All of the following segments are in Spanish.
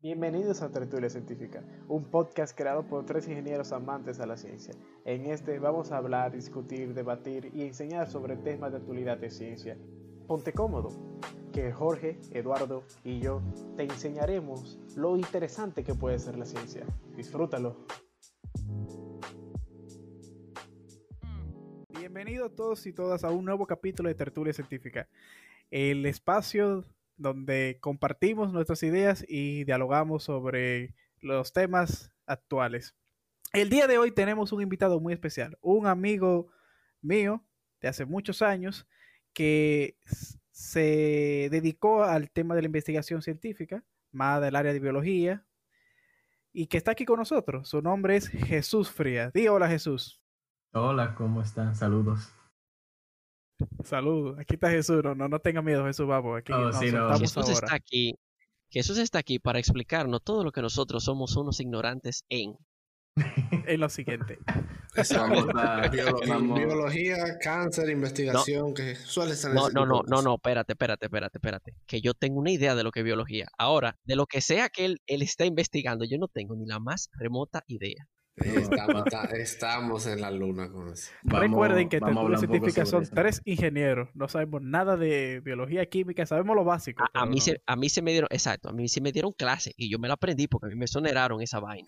Bienvenidos a Tertulia Científica, un podcast creado por tres ingenieros amantes a la ciencia. En este vamos a hablar, discutir, debatir y enseñar sobre temas de actualidad de ciencia. Ponte cómodo, que Jorge, Eduardo y yo te enseñaremos lo interesante que puede ser la ciencia. Disfrútalo. Bienvenidos todos y todas a un nuevo capítulo de Tertulia Científica, el espacio donde compartimos nuestras ideas y dialogamos sobre los temas actuales. El día de hoy tenemos un invitado muy especial, un amigo mío de hace muchos años que se dedicó al tema de la investigación científica, más del área de biología, y que está aquí con nosotros. Su nombre es Jesús Frías. Di hola Jesús. Hola, ¿cómo están? Saludos. Saludos. Aquí está Jesús. No, no, no tenga miedo, Jesús. Vamos. Aquí Oh, sí, no. Jesús ahora. está aquí. Jesús está aquí para explicarnos todo lo que nosotros somos unos ignorantes en. En lo siguiente. Biología, cáncer, investigación, que suele ser No, no, no, no, no, espérate, espérate, espérate, espérate. Que yo tengo una idea de lo que es biología. Ahora, de lo que sea que él, él está investigando, yo no tengo ni la más remota idea. Estamos, está- estamos en la luna con eso. vamos- Recuerden que vamos a Tertulia hablar un poco Científica son eso. tres ingenieros. No sabemos nada de biología, química. Sabemos lo básico. A, mí no. se, a mí se me dieron, exacto, a mí se me dieron clases y yo me la aprendí porque a mí me soneraron esa vaina.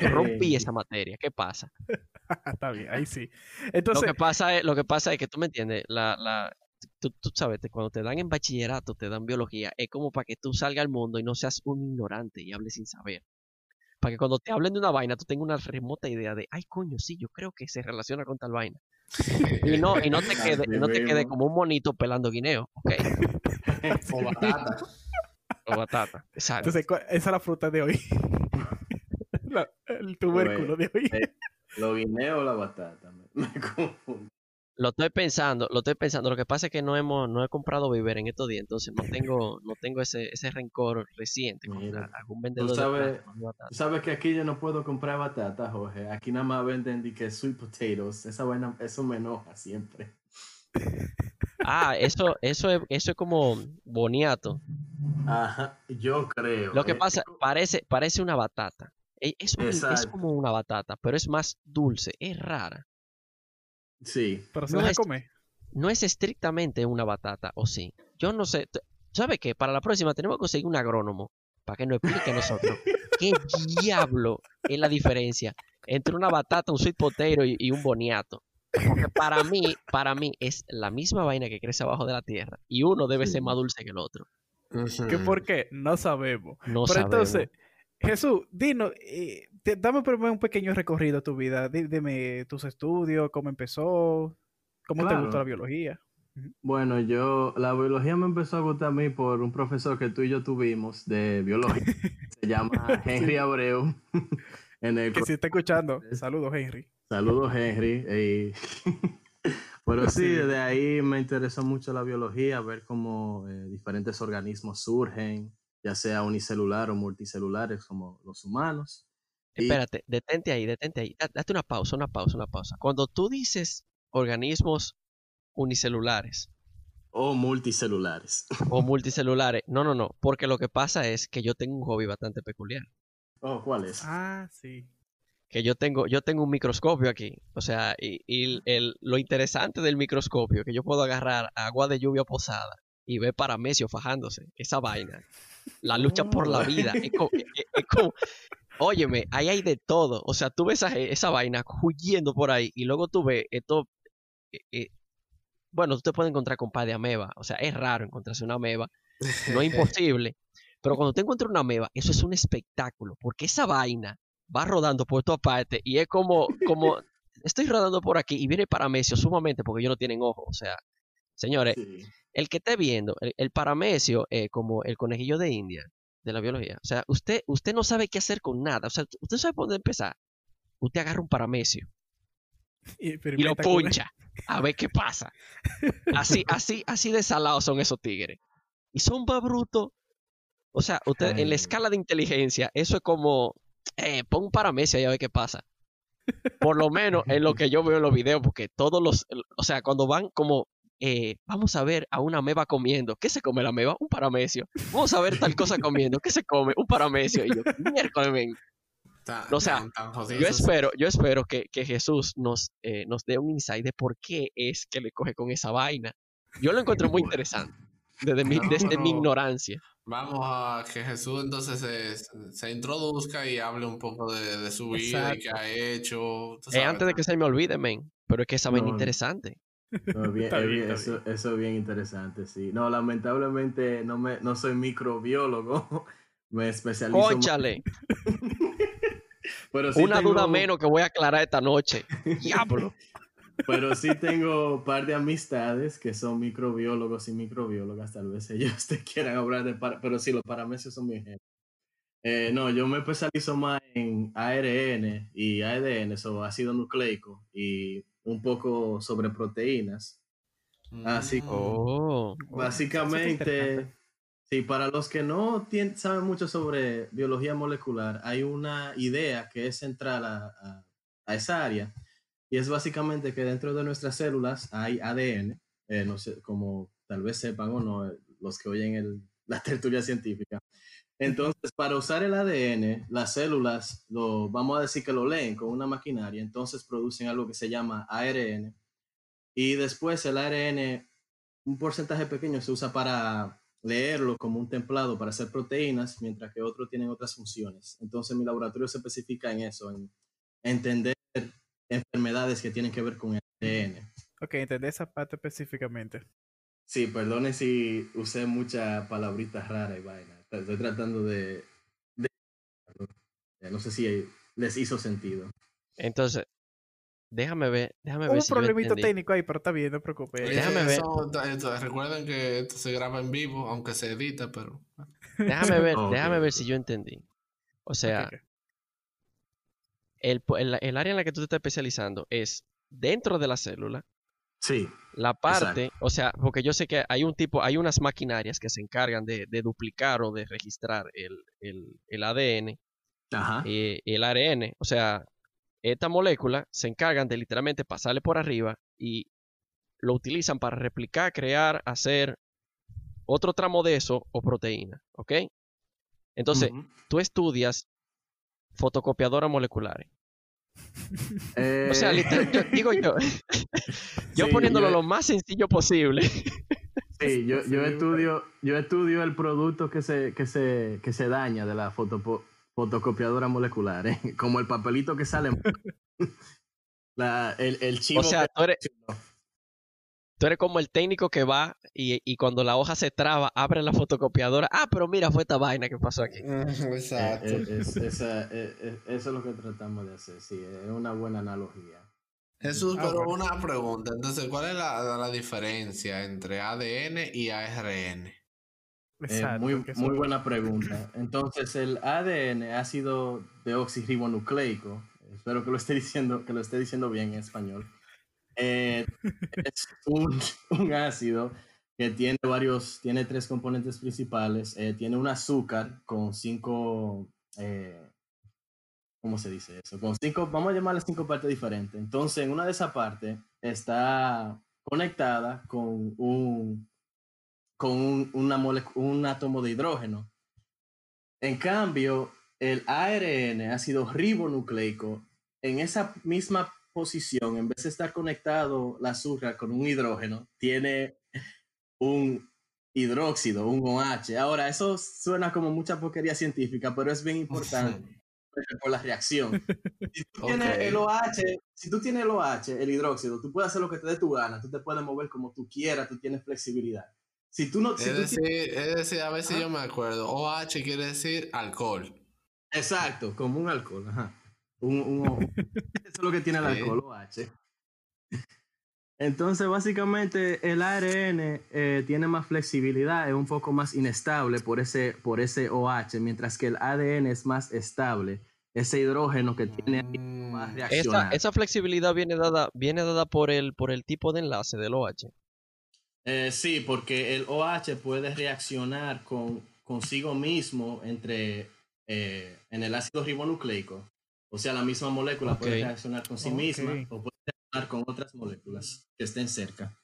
Yo rompí esa materia. ¿Qué pasa? Está bien, ahí sí. Lo Entonces, que pasa es, lo que pasa es que tú me entiendes, la, la, tú, tú sabes, te- cuando te dan en bachillerato, te dan biología, es como para que tú salgas al mundo y no seas un ignorante y hables sin saber. Para que cuando te hablen de una vaina, tú tengas una remota idea de, ay, coño, sí, yo creo que se relaciona con tal vaina. Y no, y no te quede, y no te quede como un monito pelando guineo, ¿ok? O batata. O batata. Exacto. entonces, ¿cuál- esa es la fruta de hoy. La- el tubérculo de hoy. Eh, ¿Lo guineo o la batata? Me, me confundo. Lo estoy pensando, lo estoy pensando. Lo que pasa es que no hemos, no he comprado víver en estos días, entonces no tengo, no tengo ese, ese rencor reciente contra algún vendedor de sabes-. Tú sabes que aquí yo no puedo comprar batata, Jorge. Aquí nada más venden de que sweet potatoes. Esa vaina, eso me enoja siempre. Ah, eso, eso es, eso es como boniato. Ajá, yo creo. Lo que eh, pasa, parece, parece una batata. E- Es, es como una batata, pero es más dulce, es rara. Sí. Pero se no es- comer. No es estrictamente una batata, ¿o sí? Yo no sé. ¿Sabe qué? Para la próxima tenemos que conseguir un agrónomo para que nos explique a nosotros qué diablo es la diferencia entre una batata, un sweet potato y, y un boniato. Porque para mí, para mí es la misma vaina que crece abajo de la tierra y uno debe ser más dulce que el otro. ¿Qué por qué? No sabemos. No Pero sabemos. entonces, Jesús, dinos, eh, te- dame un pequeño recorrido a tu vida. Dime tus estudios, cómo empezó, cómo te gustó la biología. Bueno, yo, la biología me empezó a gustar a mí por un profesor que tú y yo tuvimos de biología. Se llama Henry Abreu. en el Que si está escuchando, Es- saludos, Henry. Saludos, Henry. Pero sí, Sí. desde ahí me interesó mucho la biología, ver cómo eh, diferentes organismos surgen, ya sea unicelular o multicelulares como los humanos. Espérate, detente ahí, detente ahí. Da- Date una pausa, una pausa, una pausa. Cuando tú dices organismos unicelulares O multicelulares. o multicelulares, no, no, no, porque lo que pasa es que yo tengo un hobby bastante peculiar. Oh, ¿cuál es? Ah, sí. Que yo tengo, yo tengo un microscopio aquí. O sea, y, y el- lo interesante del microscopio es que yo puedo agarrar agua de lluvia posada y ver paramecios fajándose. Esa vaina. La lucha por la vida. Es como, es- es como- óyeme, ahí hay de todo. O sea, tú ves esa, esa vaina huyendo por ahí y luego tú ves esto. eh, eh, bueno, tú te puedes encontrar con par de ameba. O sea, es raro encontrarse una ameba. No es imposible. Pero cuando te encuentras una ameba, eso es un espectáculo. Porque esa vaina va rodando por todas partes y es como, como estoy rodando por aquí y viene paramecio sumamente porque ellos no tienen ojos. O sea, señores, Sí. el que esté viendo, el, el paramecio es como el conejillo de India de la biología. O sea, usted, usted no sabe qué hacer con nada. O sea, usted sabe por dónde empezar. Usted agarra un paramecio Y, y lo puncha a ver qué pasa. Así, así, así de salados son esos tigres. Y son más brutos. O sea, usted en la escala de inteligencia, eso es como, eh, pon un paramecio y a ver qué pasa. Por lo menos en lo que yo veo en los videos, porque todos los, o sea, cuando van como eh, vamos a ver a una meba comiendo. ¿Qué se come la meba? Un paramecio. Vamos a ver tal cosa comiendo. ¿Qué se come? Un paramecio. Y yo, miércoles, men. O sea, tan- tan Yo espero, yo espero que, que Jesús nos, eh, nos dé un insight de por qué es que le coge con esa vaina. Yo lo encuentro muy interesante. Desde mi, No, desde mi ignorancia. Vamos a que Jesús entonces se, se introduzca y hable un poco de, de su vida y qué ha hecho. Eh, antes de que se me olvide, men. Pero es que esa vaina no. interesante. No, bien- Está es bien, bien, está eso, eso es bien interesante, sí. No, lamentablemente no, me, no soy microbiólogo. Me especializo Conchale, pero sí una tengo- duda menos que voy a aclarar esta noche. Diablo. Pero sí tengo un par de amistades que son microbiólogos y microbiólogas. Tal vez ellos te quieran hablar de... para- Pero sí, los paramecios son mi ejemplo. Eh, no, yo me especializo más en ARN y ADN, eso ácido nucleico, y un poco sobre proteínas. Así Mm. Oh. Básicamente, interesante. sí, para los que no tien- saben mucho sobre biología molecular, hay una idea que es central a, a- a esa área, y es básicamente que dentro de nuestras células hay ADN, eh, no sé, como tal vez sepan o no, eh, los que oyen el- la tertulia científica. Entonces, para usar el ADN, las células, lo, vamos a decir que lo leen con una maquinaria, entonces producen algo que se llama ARN, y después el ARN un porcentaje pequeño se usa para leerlo como un templado para hacer proteínas, mientras que otros tienen otras funciones. Entonces mi laboratorio se especifica en eso, en entender enfermedades que tienen que ver con el ADN. Ok, entendí esa parte específicamente. Sí, perdone si usé muchas palabritas raras y vaina. Estoy tratando de... de- no sé si les hizo sentido. Entonces, déjame ver, déjame Hubo ver un si yo problemita entendí. técnico ahí, pero está bien, no te preocupes. Déjame ver. eso- recuerden que esto se graba en vivo, aunque se edita, pero. Déjame ver, déjame ver si yo entendí. O sea, el, el área en la que tú te estás especializando es dentro de la célula, Sí, la parte, o sea, porque yo sé que hay un tipo, hay unas maquinarias que se encargan de, de duplicar o de registrar el, el, el ADN ajá. el ARN. O sea, esta molécula se encargan de literalmente pasarle por arriba y lo utilizan para replicar, crear, hacer otro tramo de eso o proteína, ¿ok? Entonces, tú estudias fotocopiadoras moleculares. O sea, Eh, literal- yo- digo yo, yo Sí, poniéndolo yo- lo más sencillo posible. Sí, yo, yo estudio, yo estudio el producto que se, que se, que se daña de la fotopo- fotocopiadora molecular, ¿eh? como el papelito que sale. la, el, el chivo O sea, que- tú eres, tú eres como el técnico que va y, y cuando la hoja se traba, abre la fotocopiadora. Ah, pero mira, fue esta vaina que pasó aquí. Exacto. Eh, eh, es- esa- eh, eso es lo que tratamos de hacer, sí, es una buena analogía. Jesús, Ah, pero bueno. una pregunta. Entonces, ¿cuál es la, la diferencia entre ADN y ARN? Eh, Exacto, muy, buena pregunta. Entonces, el ADN, ácido deoxirribonucleico, espero que lo esté diciendo, que lo esté diciendo bien en español, eh, es un, un ácido que tiene varios, tiene tres componentes principales. eh, tiene un azúcar con cinco, eh, ¿cómo se dice eso? Con cinco, vamos a llamarle cinco partes diferentes. Entonces, en una de esas partes está conectada con un, con un, una molec- un átomo de hidrógeno. En cambio, el ARN, ácido ribonucleico, en esa misma posición, en vez de estar conectado la azúcar con un hidrógeno, tiene un hidróxido, un OH. Ahora, eso suena como mucha porquería científica, pero es bien importante por la reacción. Si tú tienes el OH, si tú tienes el OH, el hidróxido, tú puedes hacer lo que te dé tu gana, tú te puedes mover como tú quieras, tú tienes flexibilidad. Si tú no, si Es tú decir, tienes- es decir, a ver si yo me acuerdo. OH quiere decir alcohol. exacto, como un alcohol, ajá. Un, un. Eso es lo que tiene el alcohol, OH. Entonces, básicamente, el ARN eh, tiene más flexibilidad, es un poco más inestable por ese, por ese OH, mientras que el ADN es más estable. Ese hidrógeno que tiene ahí Mm, a Esa, esa flexibilidad viene dada, viene dada por el, por el tipo de enlace del OH. Eh, sí, porque el OH puede reaccionar con, consigo mismo entre eh, en el ácido ribonucleico. O sea, la misma molécula puede reaccionar con sí misma o puede reaccionar con otras moléculas que estén cerca.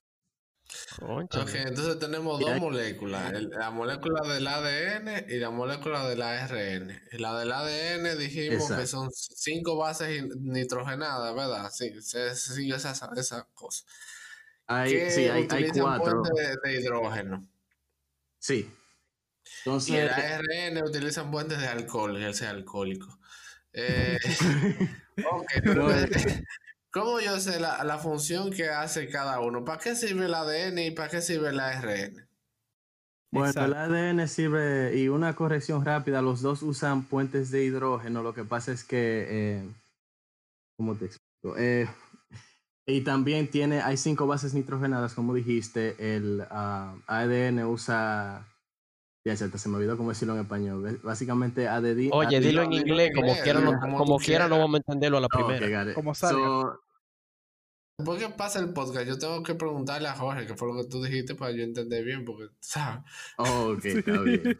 Ok, entonces tenemos dos moléculas, la molécula del ADN y la molécula del ARN. Y la del ADN dijimos que son cinco bases nitrogenadas, ¿verdad? Sí, se sigue esa, esa cosa. Hay, sí, hay, hay cuatro. De, de, hidrógeno. Sí. Entonces, y el ARN utilizan puentes de alcohol, él sea alcohólico. Eh, ok, pero ¿Cómo yo sé la, la, función que hace cada uno? ¿Para qué sirve el ADN y para qué sirve el ARN? Bueno, el ADN sirve, y una corrección rápida, los dos usan puentes de hidrógeno, lo que pasa es que, eh, ¿cómo te explico? Eh, y también tiene, hay cinco bases nitrogenadas, como dijiste, el uh, ADN usa ya, se me olvidó cómo decirlo en español. Básicamente, ADD. Oye, dilo en inglés, como quiera, no, como, quiera, no vamos a entenderlo a la primera. como salga. ¿Por qué pasa el podcast? Yo tengo que preguntarle a Jorge, que fue lo que tú dijiste para yo entender bien, porque, ¿sabes? Oh, ok, está bien.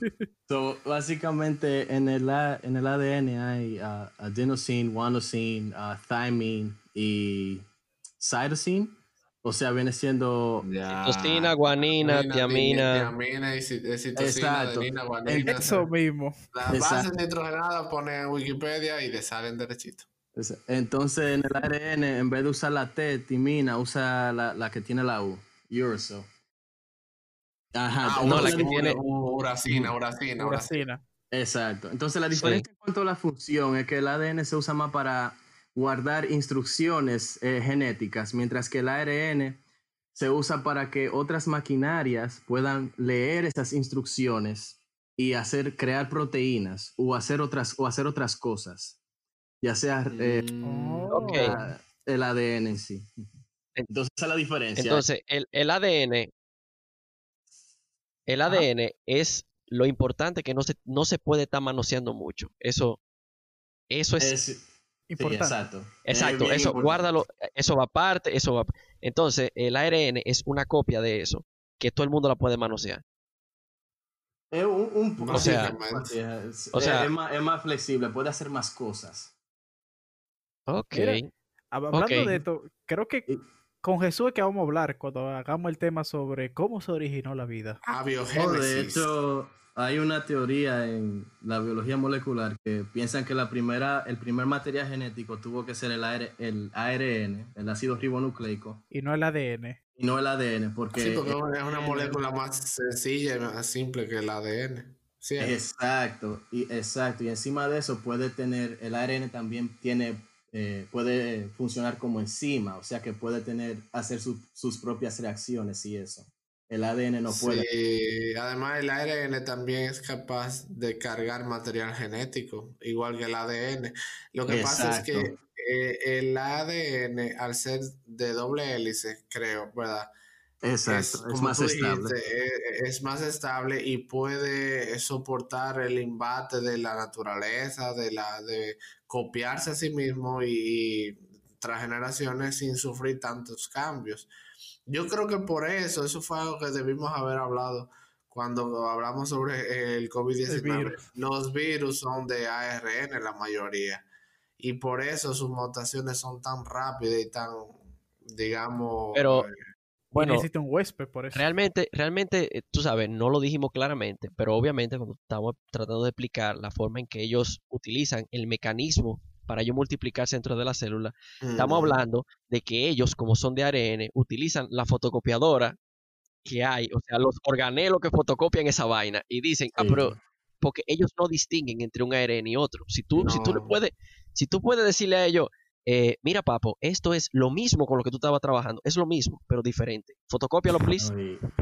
so, básicamente, en el, en el ADN hay uh, adenosine, guanosine, uh, thymine y cytosine. O sea, viene siendo. Citosina, guanina, tiamina. Tiamina y citosina, adenina, guanina. Eso mismo. Las bases nitrogenadas pone en Wikipedia y le salen derechito. Entonces, en el ARN, en vez de usar la T, timina, usa la, la que tiene la U, uracil. Ajá, ah, no, la que tiene uracina, uracina, uracina. Exacto. Entonces, la diferencia en cuanto a la función es que el ADN se usa más para guardar instrucciones eh, genéticas, mientras que el ARN se usa para que otras maquinarias puedan leer esas instrucciones y hacer crear proteínas o hacer otras o hacer otras cosas, ya sea eh, mm, el ADN en sí. Entonces esa es la diferencia. Entonces el, el ADN el ADN es lo importante que no se, no se puede estar manoseando mucho. Eso, eso es exacto. Exacto, eso, guárdalo, eso va aparte, eso va. Entonces, el ARN es una copia de eso, que todo el mundo la puede manosear. Es un, o sea, o sea es, más, flexible, puede hacer más cosas. Ok. hablando de esto, creo que con Jesús es que vamos a hablar cuando hagamos el tema sobre cómo se originó la vida. Ah, biogénesis. de hecho, hay una teoría en la biología molecular que piensan que la primera, el primer material genético tuvo que ser el, el ARN, el ácido ribonucleico. Y no el ADN. Y no el ADN, porque... Sí, porque es una molécula más sencilla y más simple que el ADN. Sí, exacto, y exacto. Y encima de eso puede tener, el ARN también tiene, eh, puede funcionar como enzima, o sea que puede tener, hacer sus propias reacciones y eso. El ADN no puede. Sí, además el ARN también es capaz de cargar material genético, igual que el ADN. Lo que pasa es que eh, el ADN, al ser de doble hélice, creo, ¿verdad? Exacto, es, más estable. Eh, es más estable y puede soportar el embate de la naturaleza, de la de copiarse a sí mismo y, y tras generaciones sin sufrir tantos cambios. Yo creo que por eso, eso fue algo que debimos haber hablado cuando hablamos sobre el COVID-19. Los virus son de ARN la mayoría y por eso sus mutaciones son tan rápidas y tan, digamos... Pero, eh, bueno, necesita un huésped por eso. Realmente, realmente, eh, tú sabes, no lo dijimos claramente, pero obviamente cuando estamos tratando de explicar la forma en que ellos utilizan el mecanismo para ellos multiplicarse dentro de la célula. Estamos hablando de que ellos, como son de ARN, utilizan la fotocopiadora que hay, o sea, los organelos que fotocopian esa vaina y dicen, ah, pero porque ellos no distinguen entre un ARN y otro. Si tú, si tú le puedes, si tú puedes decirle a ellos, eh, mira, papo, esto es lo mismo con lo que tú estabas trabajando, es lo mismo, pero diferente. Fotocópialo, please.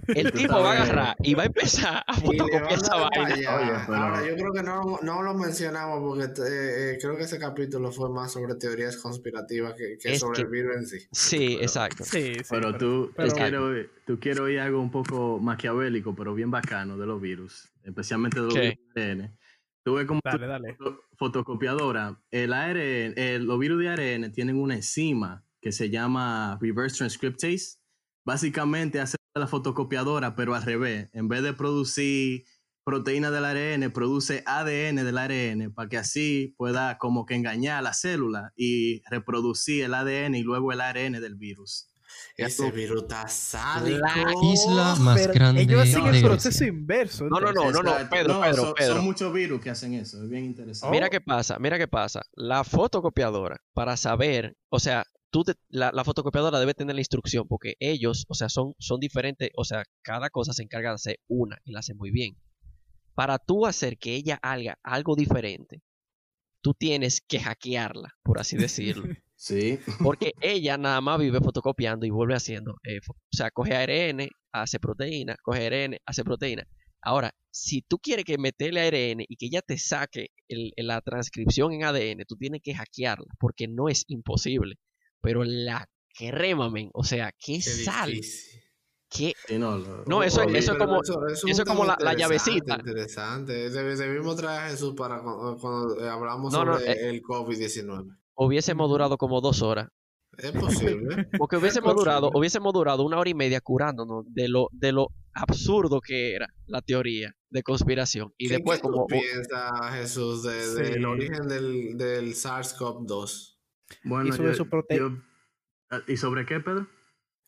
el tipo va a agarrar y va a empezar a fotocopiar esa vaina. Ahora, yo creo que no, no lo mencionamos porque eh, eh, creo que ese capítulo fue más sobre teorías conspirativas que, que sobre el virus en sí. Sí, exacto. Sí, pero tú, quiero, tú quiero oír algo un poco maquiavélico, pero bien bacano de los virus, especialmente de los virus Tuve como fotocopiadora. El ARN, los virus de ARN tienen una enzima que se llama reverse transcriptase. Básicamente hace la fotocopiadora, pero al revés. En vez de producir proteína del ARN, produce ADN del ARN para que así pueda como que engañar a la célula y reproducir el ADN y luego el ARN del virus. Ese sádico. La isla más Pero grande ellos hacen el proceso inverso. No, no, no, no, no. Pedro, Pedro, son, Pedro. son muchos virus que hacen eso, es bien interesante. Mira qué pasa, mira qué pasa. La fotocopiadora, para saber, o sea, tú te- la, la fotocopiadora debe tener la instrucción porque ellos, o sea, son, son diferentes, o sea, cada cosa se encarga de hacer una y la hace muy bien. Para tú hacer que ella haga algo diferente, tú tienes que hackearla, por así decirlo. Sí. Porque ella nada más vive fotocopiando y vuelve haciendo. eh, o sea, coge ARN, hace proteína, coge ARN, hace proteína. Ahora, si tú quieres que meterle ARN y que ella te saque el- la transcripción en ADN, tú tienes que hackearla, porque no es imposible. Pero la crema, men, o sea, qué, Qué sal, difícil. qué... Sí, no, lo- No, eso- lo- eso es como- eso eso como la- la interesante, llavecita. Interesante. Deb- Debimos traer a Jesús para cuando, cuando, eh, hablamos No, no, sobre eh. el COVID-19. Hubiésemos durado como dos horas. Es posible. Porque hubiésemos posible. durado, hubiésemos durado una hora y media curándonos de lo, de lo absurdo que era la teoría de conspiración. Y ¿Qué- después qué como... tú piensas, Jesús, de- del Sí. origen del, del SARS-CoV-2? Bueno, Y sobre yo- su prote- yo- ah, ¿Y sobre qué, Pedro?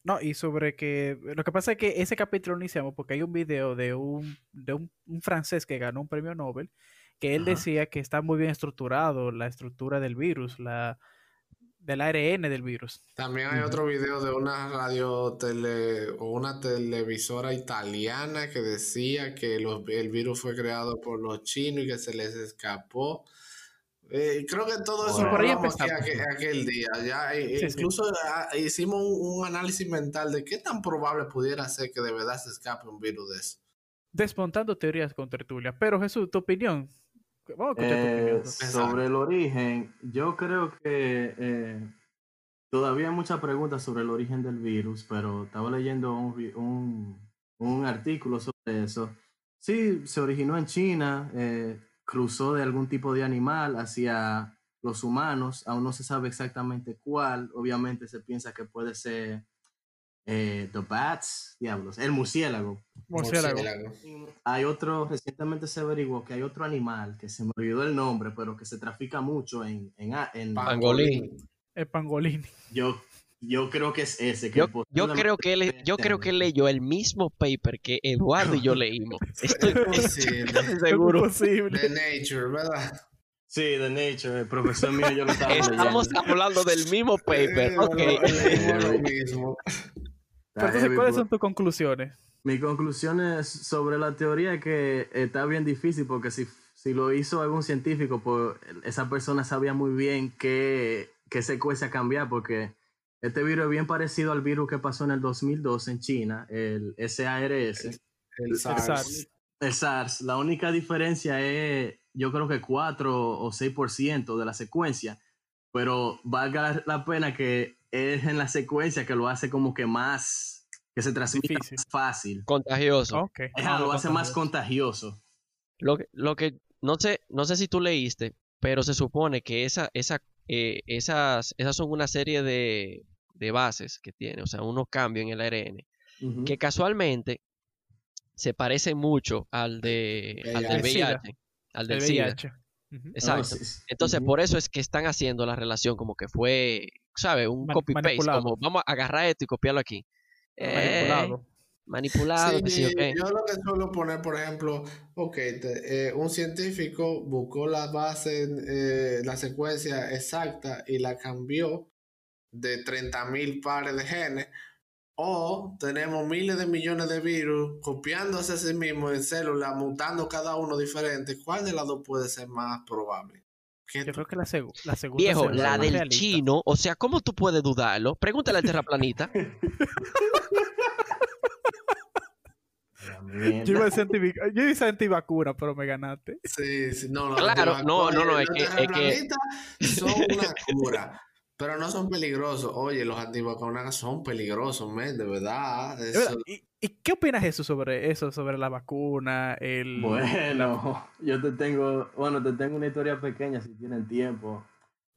No, y sobre que lo que pasa es que ese capítulo lo iniciamos porque hay un video de un, de un, un francés que ganó un premio Nobel que él Ajá. decía que está muy bien estructurado la estructura del virus, la del ARN del virus. También hay otro video de una radio tele o una televisora italiana que decía que los- el virus fue creado por los chinos y que se les escapó. Eh, creo que todo eso Por ahí aquel, aquel día. Ya, eh, Sí, sí. incluso ah, hicimos un, un análisis mental de qué tan probable pudiera ser que de verdad se escape un virus de eso. Desmontando teorías con tertulia. Pero Jesús, tu opinión. Vamos a escuchar tu Eh, sobre el origen, yo creo que eh, todavía hay muchas preguntas sobre el origen del virus, pero estaba leyendo un, un, un artículo sobre eso. Sí, se originó en China, eh, cruzó de algún tipo de animal hacia los humanos, aún no se sabe exactamente cuál, obviamente se piensa que puede ser eh, the bats, diablos, el murciélago. Murciélago. Hay otro, recientemente se averiguó que hay otro animal que se me olvidó el nombre, pero que se trafica mucho en... en, en- Pangolín. El pangolín. yo, yo creo que es ese. Que Yo, yo creo que él, yo creo que él leyó el mismo paper que Eduardo y yo leímos. Estoy, posible. estoy seguro. Imposible. De Nature, ¿verdad? Sí, The Nature, el profesor mío yo lo estaba Estamos leyendo. hablando del mismo paper. Ok. lo mismo. Pero entonces, ¿cuáles son tus conclusiones? Mi conclusión es sobre la teoría que está bien difícil porque si, si lo hizo algún científico, pues esa persona sabía muy bien qué, qué secuencia cambiar porque este virus es bien parecido al virus que pasó en el 2002 en China, el SARS. El El SARS. SARS. El SARS, la única diferencia es, yo creo que 4 o 6% de la secuencia, pero valga la pena que es en la secuencia que lo hace como que más, que se transmite más fácil. Contagioso. Ah, lo hace más contagioso. Lo que, lo que no sé, no sé si tú leíste, pero se supone que esa, esa, eh, esas, esas son una serie de, de bases que tiene, o sea, unos cambios en el ARN, que casualmente se parecen mucho al de al del VIH. Al del. VIH. Exacto. Sí. Entonces, por eso es que están haciendo la relación como que fue, ¿sabes? Un copy-paste, como vamos a agarrar esto y copiarlo aquí. Eh, Manipulado. manipulado, sí, yo lo que suelo poner, por ejemplo, ok, te- eh, un científico buscó la base, eh, la secuencia exacta y la cambió de 30.000 pares de genes, o tenemos miles de millones de virus copiándose a sí mismos en células, mutando cada uno diferente. ¿Cuál de las dos puede ser más probable? ¿Qué Yo tú- creo que la, la segunda Viejo, la del realista. chino, o sea, ¿cómo tú puedes dudarlo? Pregúntale al terraplanita. Yo iba a decir antivac- yo iba a antivacuna, pero me ganaste. Sí, sí, no, los Claro, no, no, no, es que- es que- son una cura, pero no son peligrosos. Oye, los antivacunas son peligrosos, men, de verdad. De Eso- verdad, ¿Y, y qué opinas Jesús sobre eso, sobre la vacuna, el... Bueno, yo te tengo, bueno, te tengo una historia pequeña si tienen tiempo.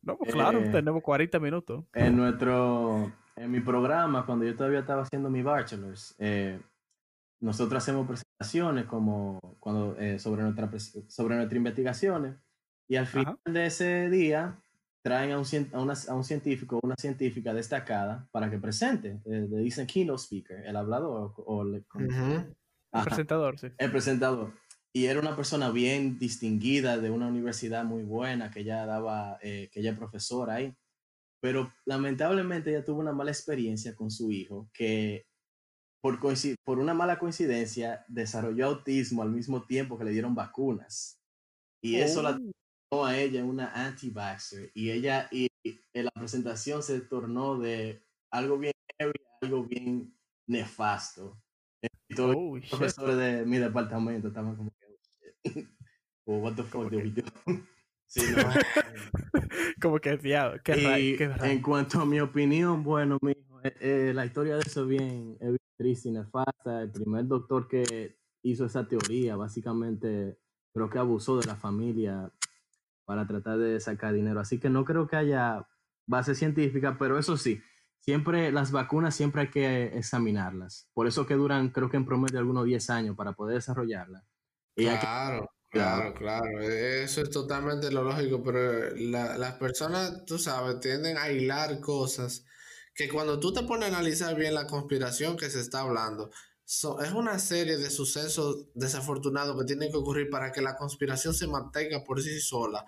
No, pues claro, eh, tenemos 40 minutos. En nuestro, en mi programa, cuando yo todavía estaba haciendo mi bachelor's, eh, nosotros hacemos presentaciones como cuando, eh, sobre, nuestra, sobre nuestras investigaciones y al final Ajá. de ese día traen a un, a una- a un científico o una científica destacada para que presente. eh, le dicen keynote speaker, el hablador o, o le- como- Ujú. Ajá, Presentador, sí. el presentador. Y era una persona bien distinguida de una universidad muy buena, que ella daba, eh, que ella es profesora ahí. Pero lamentablemente ella tuvo una mala experiencia con su hijo, que por, coinci- por una mala coincidencia desarrolló autismo al mismo tiempo que le dieron vacunas. Y eso la tornó a ella una anti-vaxxer. Y ella, y, y en la presentación se tornó de algo bien heavy algo bien nefasto. Y todos Oh, los profesores de mi departamento estaban como que, "Oh, shit". o what the fuck did we do? Sí, no. Como que diablo, qué Y qué en cuanto a mi opinión, bueno, mijo, eh, eh, la historia de eso es bien, es bien triste y nefasta. El primer doctor que hizo esa teoría, básicamente, creo que abusó de la familia para tratar de sacar dinero. Así que no creo que haya base científica, pero eso sí, siempre las vacunas siempre hay que examinarlas. Por eso que duran, creo que en promedio algunos 10 años para poder desarrollarlas. Que- Claro, Claro. claro, e- Eso es totalmente lo lógico, pero la- las personas, tú sabes, tienden a hilar cosas que cuando tú te pones a analizar bien la conspiración que se está hablando, so- es una serie de sucesos desafortunados que tienen que ocurrir para que la conspiración se mantenga por sí sola.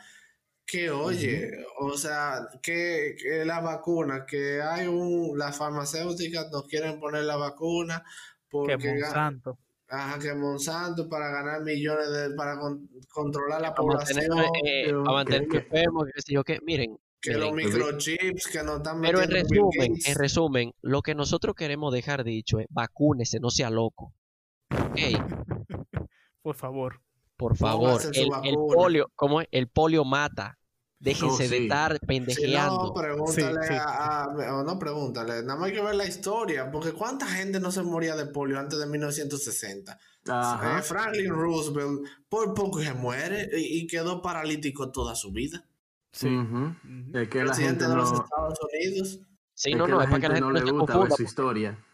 Que oye, o sea, que, que la vacuna, que hay un, las farmacéuticas nos quieren poner la vacuna porque Que Monsanto. Ajá, que Monsanto para ganar millones de, para con- controlar la mantener, población, eh, para mantener que- enfermos, sé yo qué. Miren, que los miren, microchips que nos están pero en resumen, en resumen, lo que nosotros queremos dejar dicho es vacúnese, no sea loco. Por favor. por favor, el, el polio, ¿cómo es? El polio mata. Déjense de estar no, pendejeando. pregúntale Sí, sí. a, a- o no pregúntale, nada más hay que ver la historia, porque cuánta gente no se moría de polio antes de 1960. Ajá. Eh, Franklin Roosevelt por poco se muere y, y quedó paralítico toda su vida. Sí. Es que la Presidente gente de los no, Estados Unidos. Sí, es no, no, es para que la gente gente no le gusta ver confunda. su historia.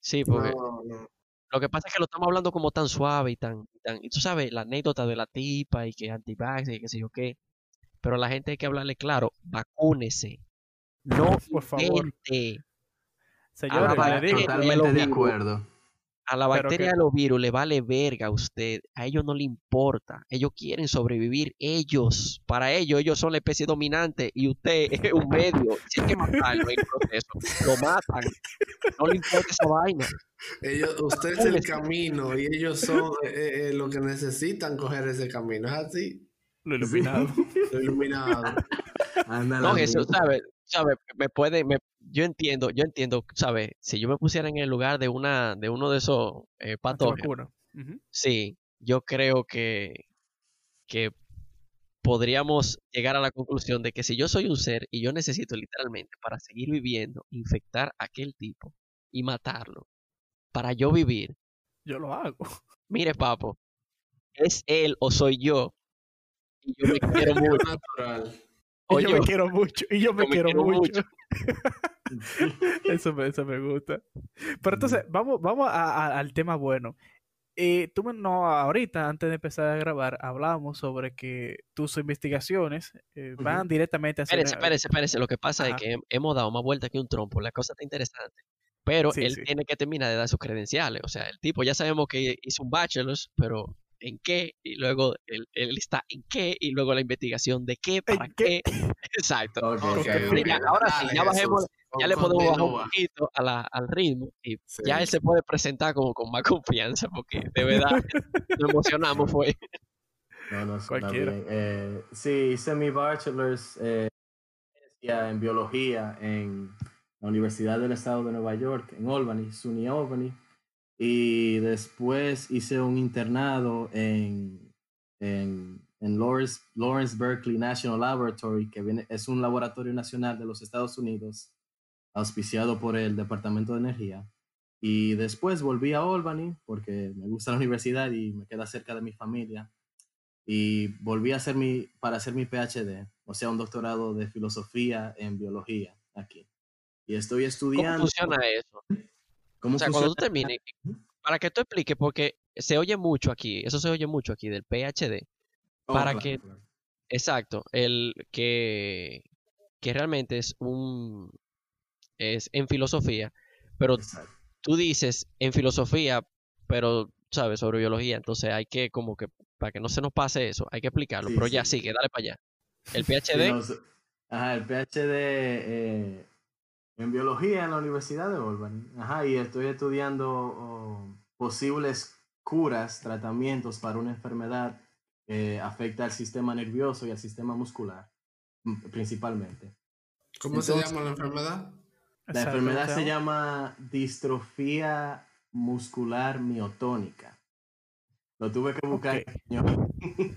Sí, porque No, no. lo que pasa es que lo estamos hablando como tan suave y tan, tan y tú sabes, la anécdota de la tipa y que anti-vax y qué sé yo qué. Pero a la gente hay que hablarle claro, vacúnese. No Por favor. Señores, digo, Totalmente de acuerdo. A la bacteria que- de los virus le vale verga a usted. A ellos no le importa. Ellos quieren sobrevivir. Ellos. Para ellos, ellos son la especie dominante y usted es un medio. Si hay que matarlo en el proceso, lo matan. No le importa esa vaina. Ellos, usted es el camino y ellos son eh, eh, lo que necesitan coger ese camino. Es así, lo iluminado. lo iluminado. Anda No, vida. ¿sabes? ¿Sabe? Me puede, me, yo entiendo, yo entiendo, ¿sabes? Si yo me pusiera en el lugar de una, de uno de esos eh, patógenos, Antivacuna. Ujú. sí, yo creo que, que podríamos llegar a la conclusión de que si yo soy un ser y yo necesito literalmente para seguir viviendo, infectar a aquel tipo y matarlo, para yo vivir, Yo lo hago. mire, papo, es él o soy yo, y yo me quiero mucho, Natural. Y o yo me quiero mucho. Y yo me, quiero, quiero mucho. eso, me, eso me gusta. Pero entonces, vamos, vamos a- a- al tema bueno. Eh, tú me- no, ahorita, antes de empezar a grabar, hablábamos sobre que tus investigaciones eh, van Ujú. directamente hacia... Espérese, espérese, espérese. Lo que pasa Ajá. es que hem- hemos dado más vuelta que un trompo. La cosa está interesante. Pero Sí, él sí. tiene que terminar de dar sus credenciales. O sea, el tipo ya sabemos que hizo un bachelor's, pero ¿en qué? Y luego él, él está en qué, y luego la investigación de qué, para qué? qué. Exacto. Ahora sí, ya bajemos, Jesús, ya le podemos bajar un poquito a la- al ritmo y Sí. ya él se puede presentar como con más confianza porque de verdad nos emocionamos fue. No, no, Cualquiera. bien. Eh, sí, hice mi bachelor's eh, ya en biología en la Universidad del Estado de Nueva York, en Albany, SUNY Albany. Y después hice un internado en, en, en Lawrence, Lawrence Berkeley National Laboratory, que viene, es un laboratorio nacional de los Estados Unidos, auspiciado por el Departamento de Energía. Y después volví a Albany porque me gusta la universidad y me queda cerca de mi familia y volví a hacer mi, para hacer mi PhD, o sea, un doctorado de filosofía en biología aquí. Y estoy ¿Cómo estudiando. funciona eso? ¿Cómo O sea, cuando tú termines, para que tú expliques, porque se oye mucho aquí, eso se oye mucho aquí del PhD. Oh, para claro, que- claro. Exacto, el que que realmente es un, es en filosofía, pero Exacto. tú dices en filosofía, pero sabes sobre biología, entonces hay que como que para que no se nos pase eso, hay que explicarlo, Sí, pero ya sí. sigue, dale para allá. El Sí, PhD, no, so- ajá, el PhD eh, en biología en la Universidad de Albany. Ajá, y estoy estudiando oh, posibles curas, tratamientos para una enfermedad que afecta al sistema nervioso y al sistema muscular, mm, principalmente. ¿Cómo se llama la enfermedad? La enfermedad se llama distrofía muscular miotónica. Lo tuve que buscar Ok. en español.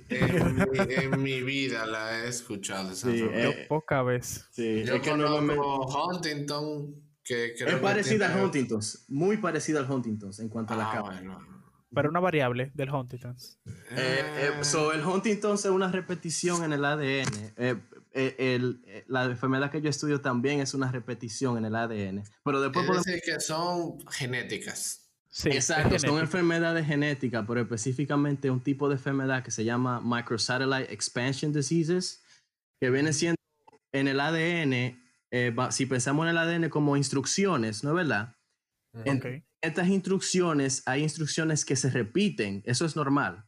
En mi, en mi vida la he escuchado esa Sí, eh, Poca vez. Sí, Yo es que conozco Huntington, que creo Es que parecida tiene- al Huntington's, muy parecida al Huntington's en cuanto a la Ah, capa. bueno. Pero una variable del Huntington's. Eh, eh, so, el Huntington's es una repetición en el ADN. Eh, eh, el- eh, la enfermedad que yo estudio también es una repetición en el ADN. Pero después Es podemos... decir, que son genéticas. Sí, es Exacto, son enfermedades genéticas, pero específicamente un tipo de enfermedad que se llama microsatellite expansion diseases, que viene siendo en el ADN, eh, si pensamos en el ADN como instrucciones, ¿no es verdad? En- Ok. estas instrucciones, hay instrucciones que se repiten, eso es normal,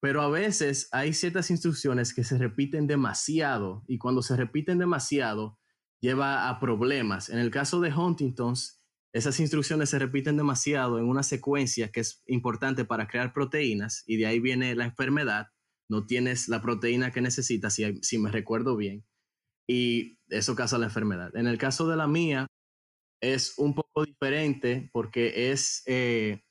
pero a veces hay ciertas instrucciones que se repiten demasiado y cuando se repiten demasiado lleva a problemas. En el caso de Huntington's, esas instrucciones se repiten demasiado en una secuencia que es importante para crear proteínas y de ahí viene la enfermedad. No tienes la proteína que necesitas, si, si me recuerdo bien, y eso causa la enfermedad. En el caso de la mía, es un poco diferente porque es eh,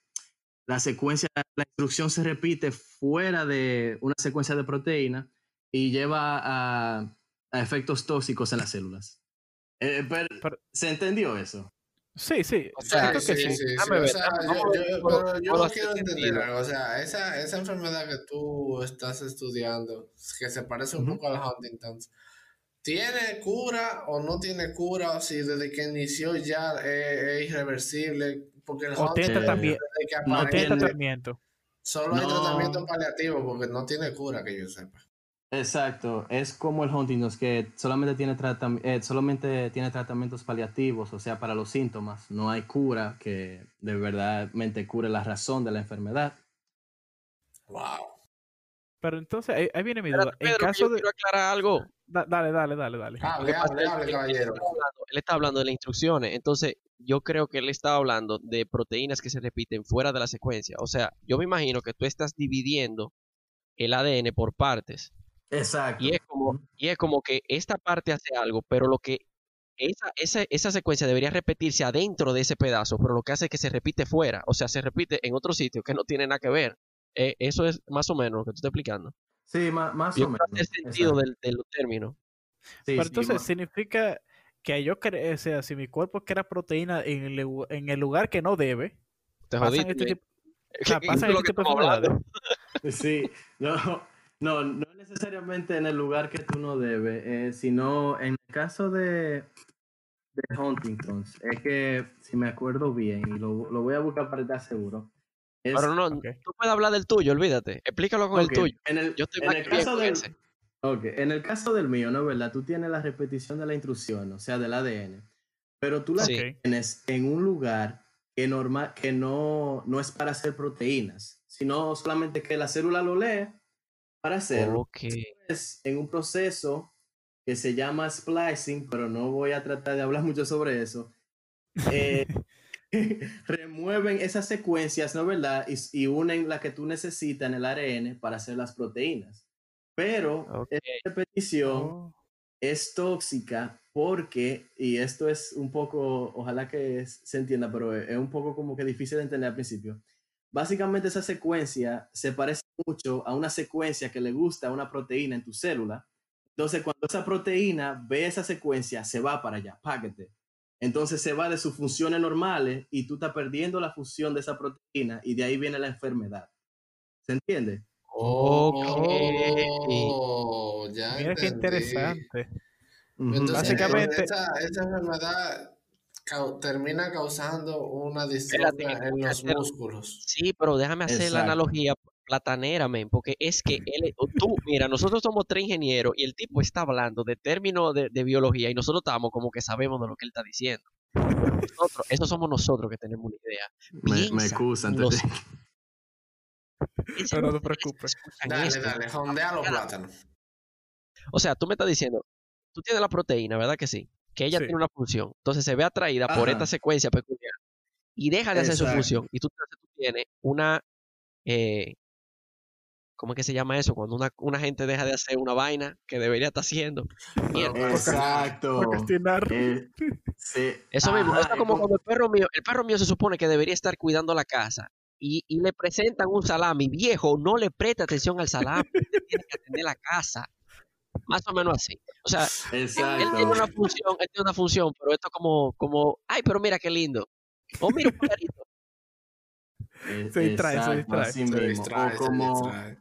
la secuencia, la instrucción se repite fuera de una secuencia de proteína y lleva a, a efectos tóxicos en las células. Eh, pero, Pero- ¿Se entendió eso? Sí, sí. O sea, siento que sí, sí. sí, sí. Déjame O ver, sea, vamos yo, a quiero entender algo. O sea, esa, esa enfermedad que tú estás estudiando, que se parece un poco al Huntington's, ¿tiene cura o no tiene cura? O si desde que inició ya es, es irreversible. Porque el O tiene Huntington, tratamiento. desde que no No tiene tratamiento. solo hay tratamiento paliativo porque no tiene cura, que yo sepa. Exacto, es como el Huntington's que solamente tiene, tratam- eh, solamente tiene tratamientos paliativos, o sea, para los síntomas. No hay cura que de verdadmente cure la razón de la enfermedad. Wow. Pero entonces, ahí, ahí viene mi duda. En Pedro, que caso yo de. quiero aclarar algo. Da- dale, dale, dale, dale. Hable, hable, hable, caballero. Él, está hablando- él está hablando de las instrucciones, entonces yo creo que él estaba hablando de proteínas que se repiten fuera de la secuencia. O sea, yo me imagino que tú estás dividiendo el ADN por partes Exacto. y es como, y es como que esta parte hace algo, pero lo que esa, esa, esa secuencia debería repetirse adentro de ese pedazo, pero lo que hace es que se repite fuera, o sea, se repite en otro sitio que no tiene nada que ver. Eh, eso es más o menos lo que tú estás explicando. Sí, más Yo o menos. el sentido del, de los términos. Sí, Pero sí, entonces ma- significa que yo cre o sea, si mi cuerpo crea proteína en el, en el lugar que no debe, Te pasan jodiste. este men. tipo, o sea, pasan este que tipo de. Sí, no, no, no necesariamente en el lugar que tú no debes, eh, sino en el caso de, de Huntington's, es que si me acuerdo bien, y lo, lo voy a buscar para estar seguro. es- Pero no, Ok. tú puedes hablar del tuyo, olvídate. Explícalo con el tuyo. En el, Yo estoy en el caso del, ese. ok, en el caso del mío, ¿no es verdad? Tú tienes la repetición de la intrusión, o sea, del ADN, pero tú la Sí. Tienes en un lugar que, normal, que no, no es para hacer proteínas, sino solamente que la célula lo lee para hacerlo. Ok. es en un proceso que se llama splicing, pero no voy a tratar de hablar mucho sobre eso. Eh, remueven esas secuencias, ¿no verdad? Y, y unen la que tú necesitas en el ARN para hacer las proteínas. Pero Ok. esta repetición Oh, es tóxica porque, y esto es un poco, ojalá que es- se entienda, pero es un poco como que difícil de entender al principio. Básicamente esa secuencia se parece mucho a una secuencia que le gusta a una proteína en tu célula. Entonces, cuando esa proteína ve esa secuencia, se va para allá, páquete. Entonces se va de sus funciones normales y tú estás perdiendo la función de esa proteína y de ahí viene la enfermedad. ¿Se entiende? Oh, ya mira qué entendí. interesante. Ujú. Entonces, Básicamente- esa, esa enfermedad cau- termina causando una que en los hacer- músculos. Sí, pero déjame hacer la analogía platanera, men, porque es que él, tú, mira, nosotros somos tres ingenieros y el tipo está hablando de términos de, de biología y nosotros estamos como que sabemos de lo que él está diciendo. Nosotros, eso somos nosotros que tenemos una idea. Me, me excusan. los- Piensa No, te preocupes. Dale, esto. dale, jondea los plátanos. O sea, tú me estás diciendo, tú tienes la proteína, ¿verdad que sí? Que ella Sí. tiene una función. Entonces se ve atraída por esta secuencia peculiar y deja de hacer su función. Y tú tienes una... eh, ¿Cómo es que se llama eso? Cuando una, una gente deja de hacer una vaina que debería estar haciendo. Mierda. Exacto. Eh, sí. Eso mismo, Ajá, eso es como cuando el perro mío, el perro mío se supone que debería estar cuidando la casa y, y le presentan un salami viejo, no le presta atención al salami, tiene que atender la casa. Más o menos así. O sea, él, tiene una función, él tiene una función, pero esto como, como, ay, pero mira qué lindo. O mira un pajarito. Eh, Se distrae, se distrae. Se distrae, o, se como, distrae.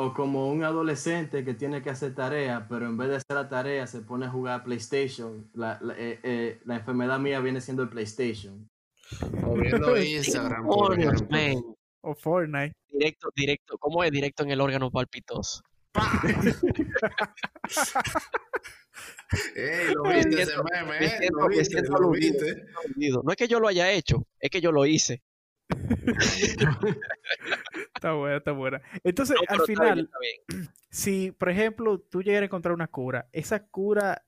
O como un adolescente que tiene que hacer tarea, pero en vez de hacer la tarea se pone a jugar PlayStation. La, la, eh, eh, la enfermedad mía viene siendo el PlayStation. O viendo Instagram, por ejemplo. O Fortnite. Directo, directo, ¿cómo es directo en el órgano palpitoso? Ey, lo viste ese meme, eh, lo viste, lo viste. No es que yo lo haya hecho, es que yo lo hice. Está buena, está buena. Entonces, No, al pero está bien, final, está bien. si, por ejemplo, tú llegas a encontrar una cura, ¿esa cura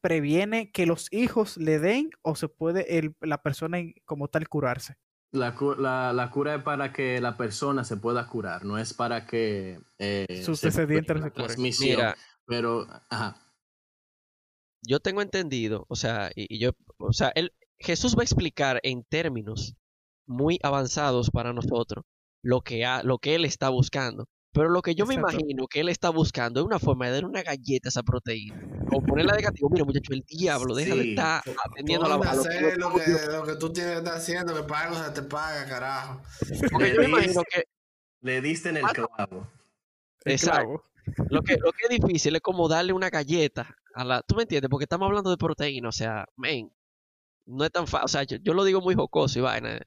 previene que los hijos le den o se puede el- la persona como tal curarse? La, cu- la, la cura es para que la persona se pueda curar, no es para que eh, Sus descendientes se curen. Mira, Pero, ajá. yo tengo entendido, o sea, y, y yo, o sea, él, Jesús va a explicar en términos muy avanzados para nosotros lo que, ha- lo que él está buscando. Pero lo que yo me imagino que él está buscando es una forma de dar una galleta a esa proteína. O ponerla de negativo, mira muchacho, el diablo, deja de estar atendiendo a la Ponte a a los hacer lo que, lo que tú tienes que estar haciendo, que para algo se te paga, carajo. Porque yo me imagino que, Le diste en el clavo. El exacto, clavo. lo que, lo que es difícil es como darle una galleta a la, ¿tú me entiendes? Porque estamos hablando de proteína, o sea, men, no es tan fácil, o sea, yo, yo lo digo muy jocoso y vaina,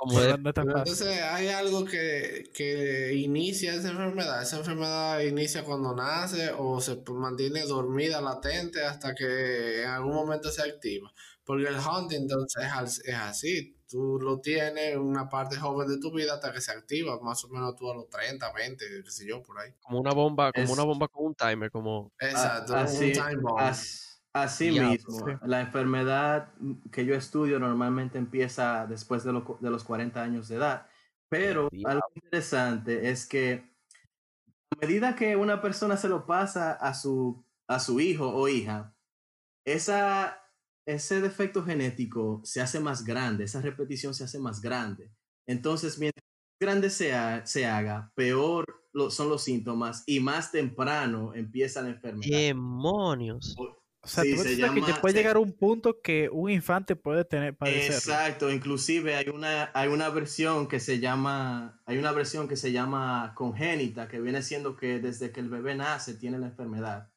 como de, fácil. entonces hay algo que, que inicia esa enfermedad. Esa enfermedad inicia cuando nace o se mantiene dormida, latente, hasta que en algún momento se activa. Porque el Huntington es, es así. Tú lo tienes en una parte joven de tu vida hasta que se activa, más o menos tú a los 30, 20, qué sé yo, por ahí. como una bomba, como Es- una bomba con un timer, como Exacto, un así, time bomb. as- así Diablo, mismo, sí. la enfermedad que yo estudio normalmente empieza después de, lo de los 40 años de edad, pero algo interesante es que a medida que una persona se lo pasa a su, a su hijo o hija, esa, ese defecto genético se hace más grande, esa repetición se hace más grande. Entonces, mientras más grande se, ha- se haga, peor lo- son los síntomas y más temprano empieza la enfermedad. demonios. O sea, Sí, tú se dices que llama- puede se- llegar a un punto que un infante puede tener padecerlo. Exacto, inclusive hay una, hay una versión que se llama, hay una versión que se llama congénita, que viene siendo que desde que el bebé nace tiene la enfermedad.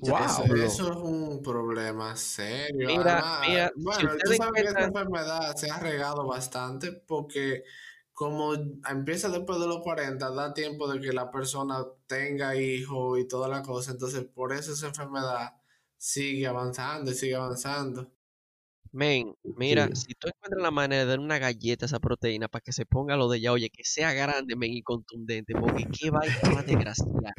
Wow. Eso, eso es un problema serio. Mira, Además, mira, si bueno, tú ustedes sabes que esta enfermedad se ha regado bastante porque como empieza después de los 40, da tiempo de que la persona tenga hijos y toda la cosa. Entonces, por eso esa enfermedad sigue avanzando y sigue avanzando. Men, mira, Sí. si tú encuentras la manera de dar una galleta a esa proteína para que se ponga lo de ya, oye, que sea grande, men, y contundente, porque qué vaina más desgraciada.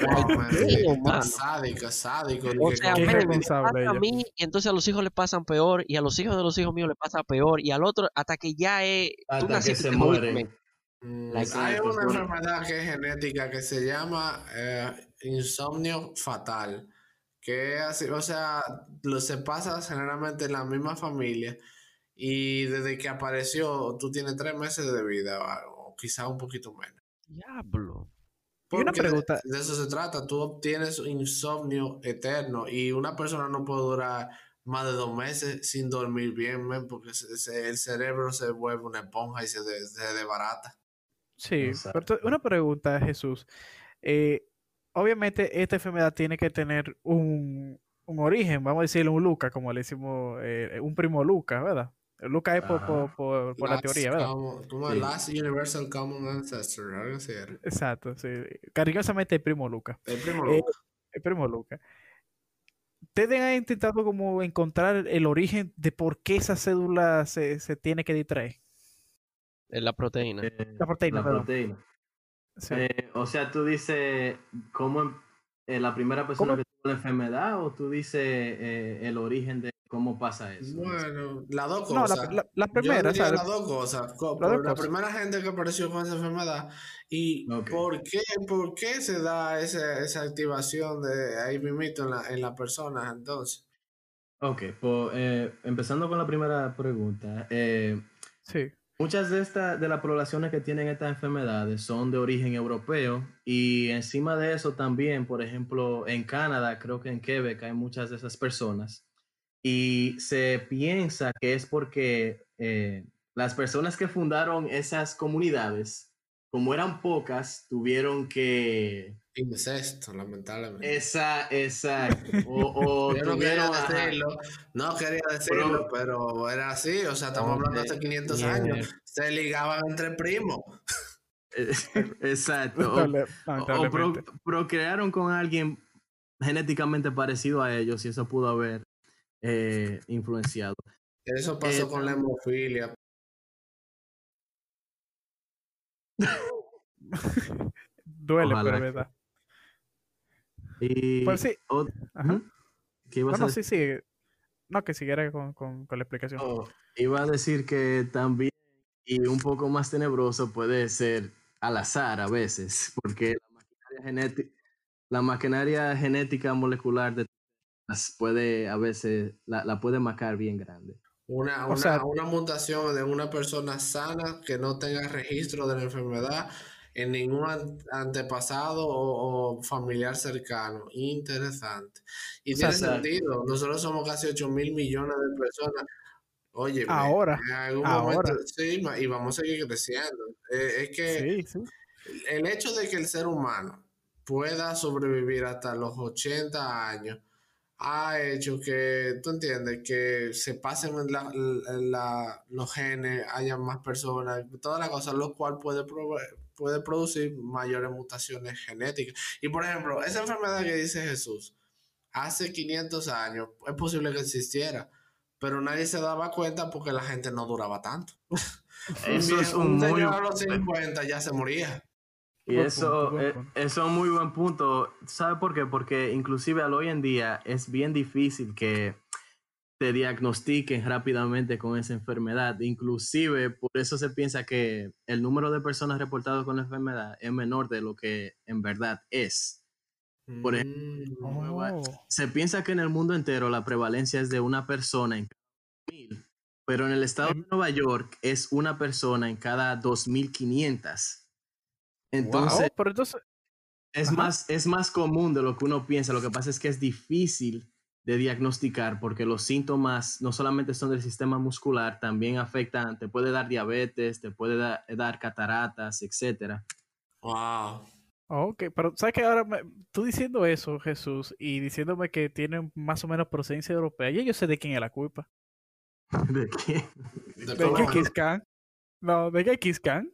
No, man, sádico, sádico. O sea, Qué men, me irresponsable pasa a ella. mí, y entonces a los hijos le pasan peor, y a los hijos de los hijos míos le pasa peor, y al otro, hasta que ya es. tú Hasta que naciste, se muere. men. Mm, Like, hay una enfermedad que es genética que se llama eh, insomnio fatal, que es así, o sea, lo se pasa generalmente en la misma familia y desde que apareció tú tienes tres meses de vida o, o quizá un poquito menos. Diablo. Una Porque de- pregunta. De, eso se trata, tú obtienes insomnio eterno y una persona no puede durar más de dos meses sin dormir bien, men, porque se- se- el cerebro se vuelve una esponja y se, de- se desbarata. Sí, Exacto. pero una pregunta, Jesús. Eh, obviamente, esta enfermedad tiene que tener un, un origen, vamos a decirle un Luca, como le decimos, eh, un primo Luca, ¿verdad? Luca es por, por, por- por la teoría, ¿verdad? common- ¿Cómo es? Sí. Last Universal Common Ancestor, algo así. Exacto, sí. Cariñosamente el primo Luca. El primo Eh, Luca. El primo Luca. ¿Ustedes han intentado como encontrar el origen de por qué esa cédula se, se tiene que distraer? Es la proteína. Eh, La proteína, la perdón. proteína. Sí. Eh, o sea, tú dices cómo em- eh, la primera persona ¿Cómo? que tuvo la enfermedad o tú dices eh, el origen de cómo pasa eso. Bueno, las dos no, cosas. la, la- la Yo primera, ¿sabes? las dos cosas. La primera gente que apareció con esa enfermedad. ¿Y por, qué, por qué se da esa, esa activación de ahí mismito en la, en la persona entonces? Ok, pues eh, empezando con la primera pregunta. eh, Sí. Muchas de estas de las poblaciones que tienen estas enfermedades son de origen europeo y encima de eso también, por ejemplo, en Canadá, creo que en Quebec hay muchas de esas personas. Y se piensa que es porque eh, las personas que fundaron esas comunidades, como eran pocas, tuvieron que Incesto, lamentablemente. esa esa o, o Yo no quería decirlo, no quería decirlo, pero era así, o sea, estamos hablando de hace 500 Yeah. años, se ligaban entre primos. exacto. o- pro- procrearon con alguien genéticamente parecido a ellos y eso pudo haber eh, influenciado. Eso pasó Eh, con la hemofilia. Duele, Ojalá pero es que- verdad. Y Pues sí. Ajá. Ujú. ¿Qué No, a no, decir? sí, sí. No, que siguiera con, con, con la explicación. Oh, iba a decir que también, y un poco más tenebroso, puede ser al azar a veces, porque la maquinaria, genética, la maquinaria genética molecular de las puede a veces, la, la puede marcar bien grande. Una, O una, sea- una mutación de una persona sana que no tenga registro de la enfermedad en ningún an- antepasado o, o familiar cercano. Interesante. Y O tiene sentido. Nosotros somos casi 8 mil millones de personas. Oye, Ahora, en algún ahora. momento, sí, y vamos a seguir creciendo. Eh, es que Sí, sí. el hecho de que el ser humano pueda sobrevivir hasta los 80 años ha hecho que, tú entiendes, que se pasen la- la- la- los genes, haya más personas, toda la cosa, lo cual puede, prove- puede producir mayores mutaciones genéticas. Y por ejemplo, esa enfermedad que dice Jesús, hace 500 años es posible que existiera, pero nadie se daba cuenta porque la gente no duraba tanto. Eso es un muy, señor a los 50 ya se moría. Y Buen eso, punto, eh, punto. eso es un muy buen punto. ¿Sabe por qué? Porque inclusive al hoy en día es bien difícil que te diagnostiquen rápidamente con esa enfermedad. Inclusive por eso se piensa que el número de personas reportadas con la enfermedad es menor de lo que en verdad es. Por Mm, Oh. Se piensa que en el mundo entero la prevalencia es de una persona en cada mil, pero en el estado de Nueva York es una persona en cada 2500. Entonces, Oh, pero entonces, es Ajá. más, es más común de lo que uno piensa. Lo que pasa es que es difícil de diagnosticar porque los síntomas no solamente son del sistema muscular, también afectan, te puede dar diabetes, te puede da- dar cataratas, etcétera. Wow. ok, pero ¿sabes que ahora me- tú diciendo eso, Jesús, y diciéndome que tienen más o menos procedencia europea, ya yo sé de quién es la culpa. ¿De qué? De ¿De Khan? No, de Genghis Khan.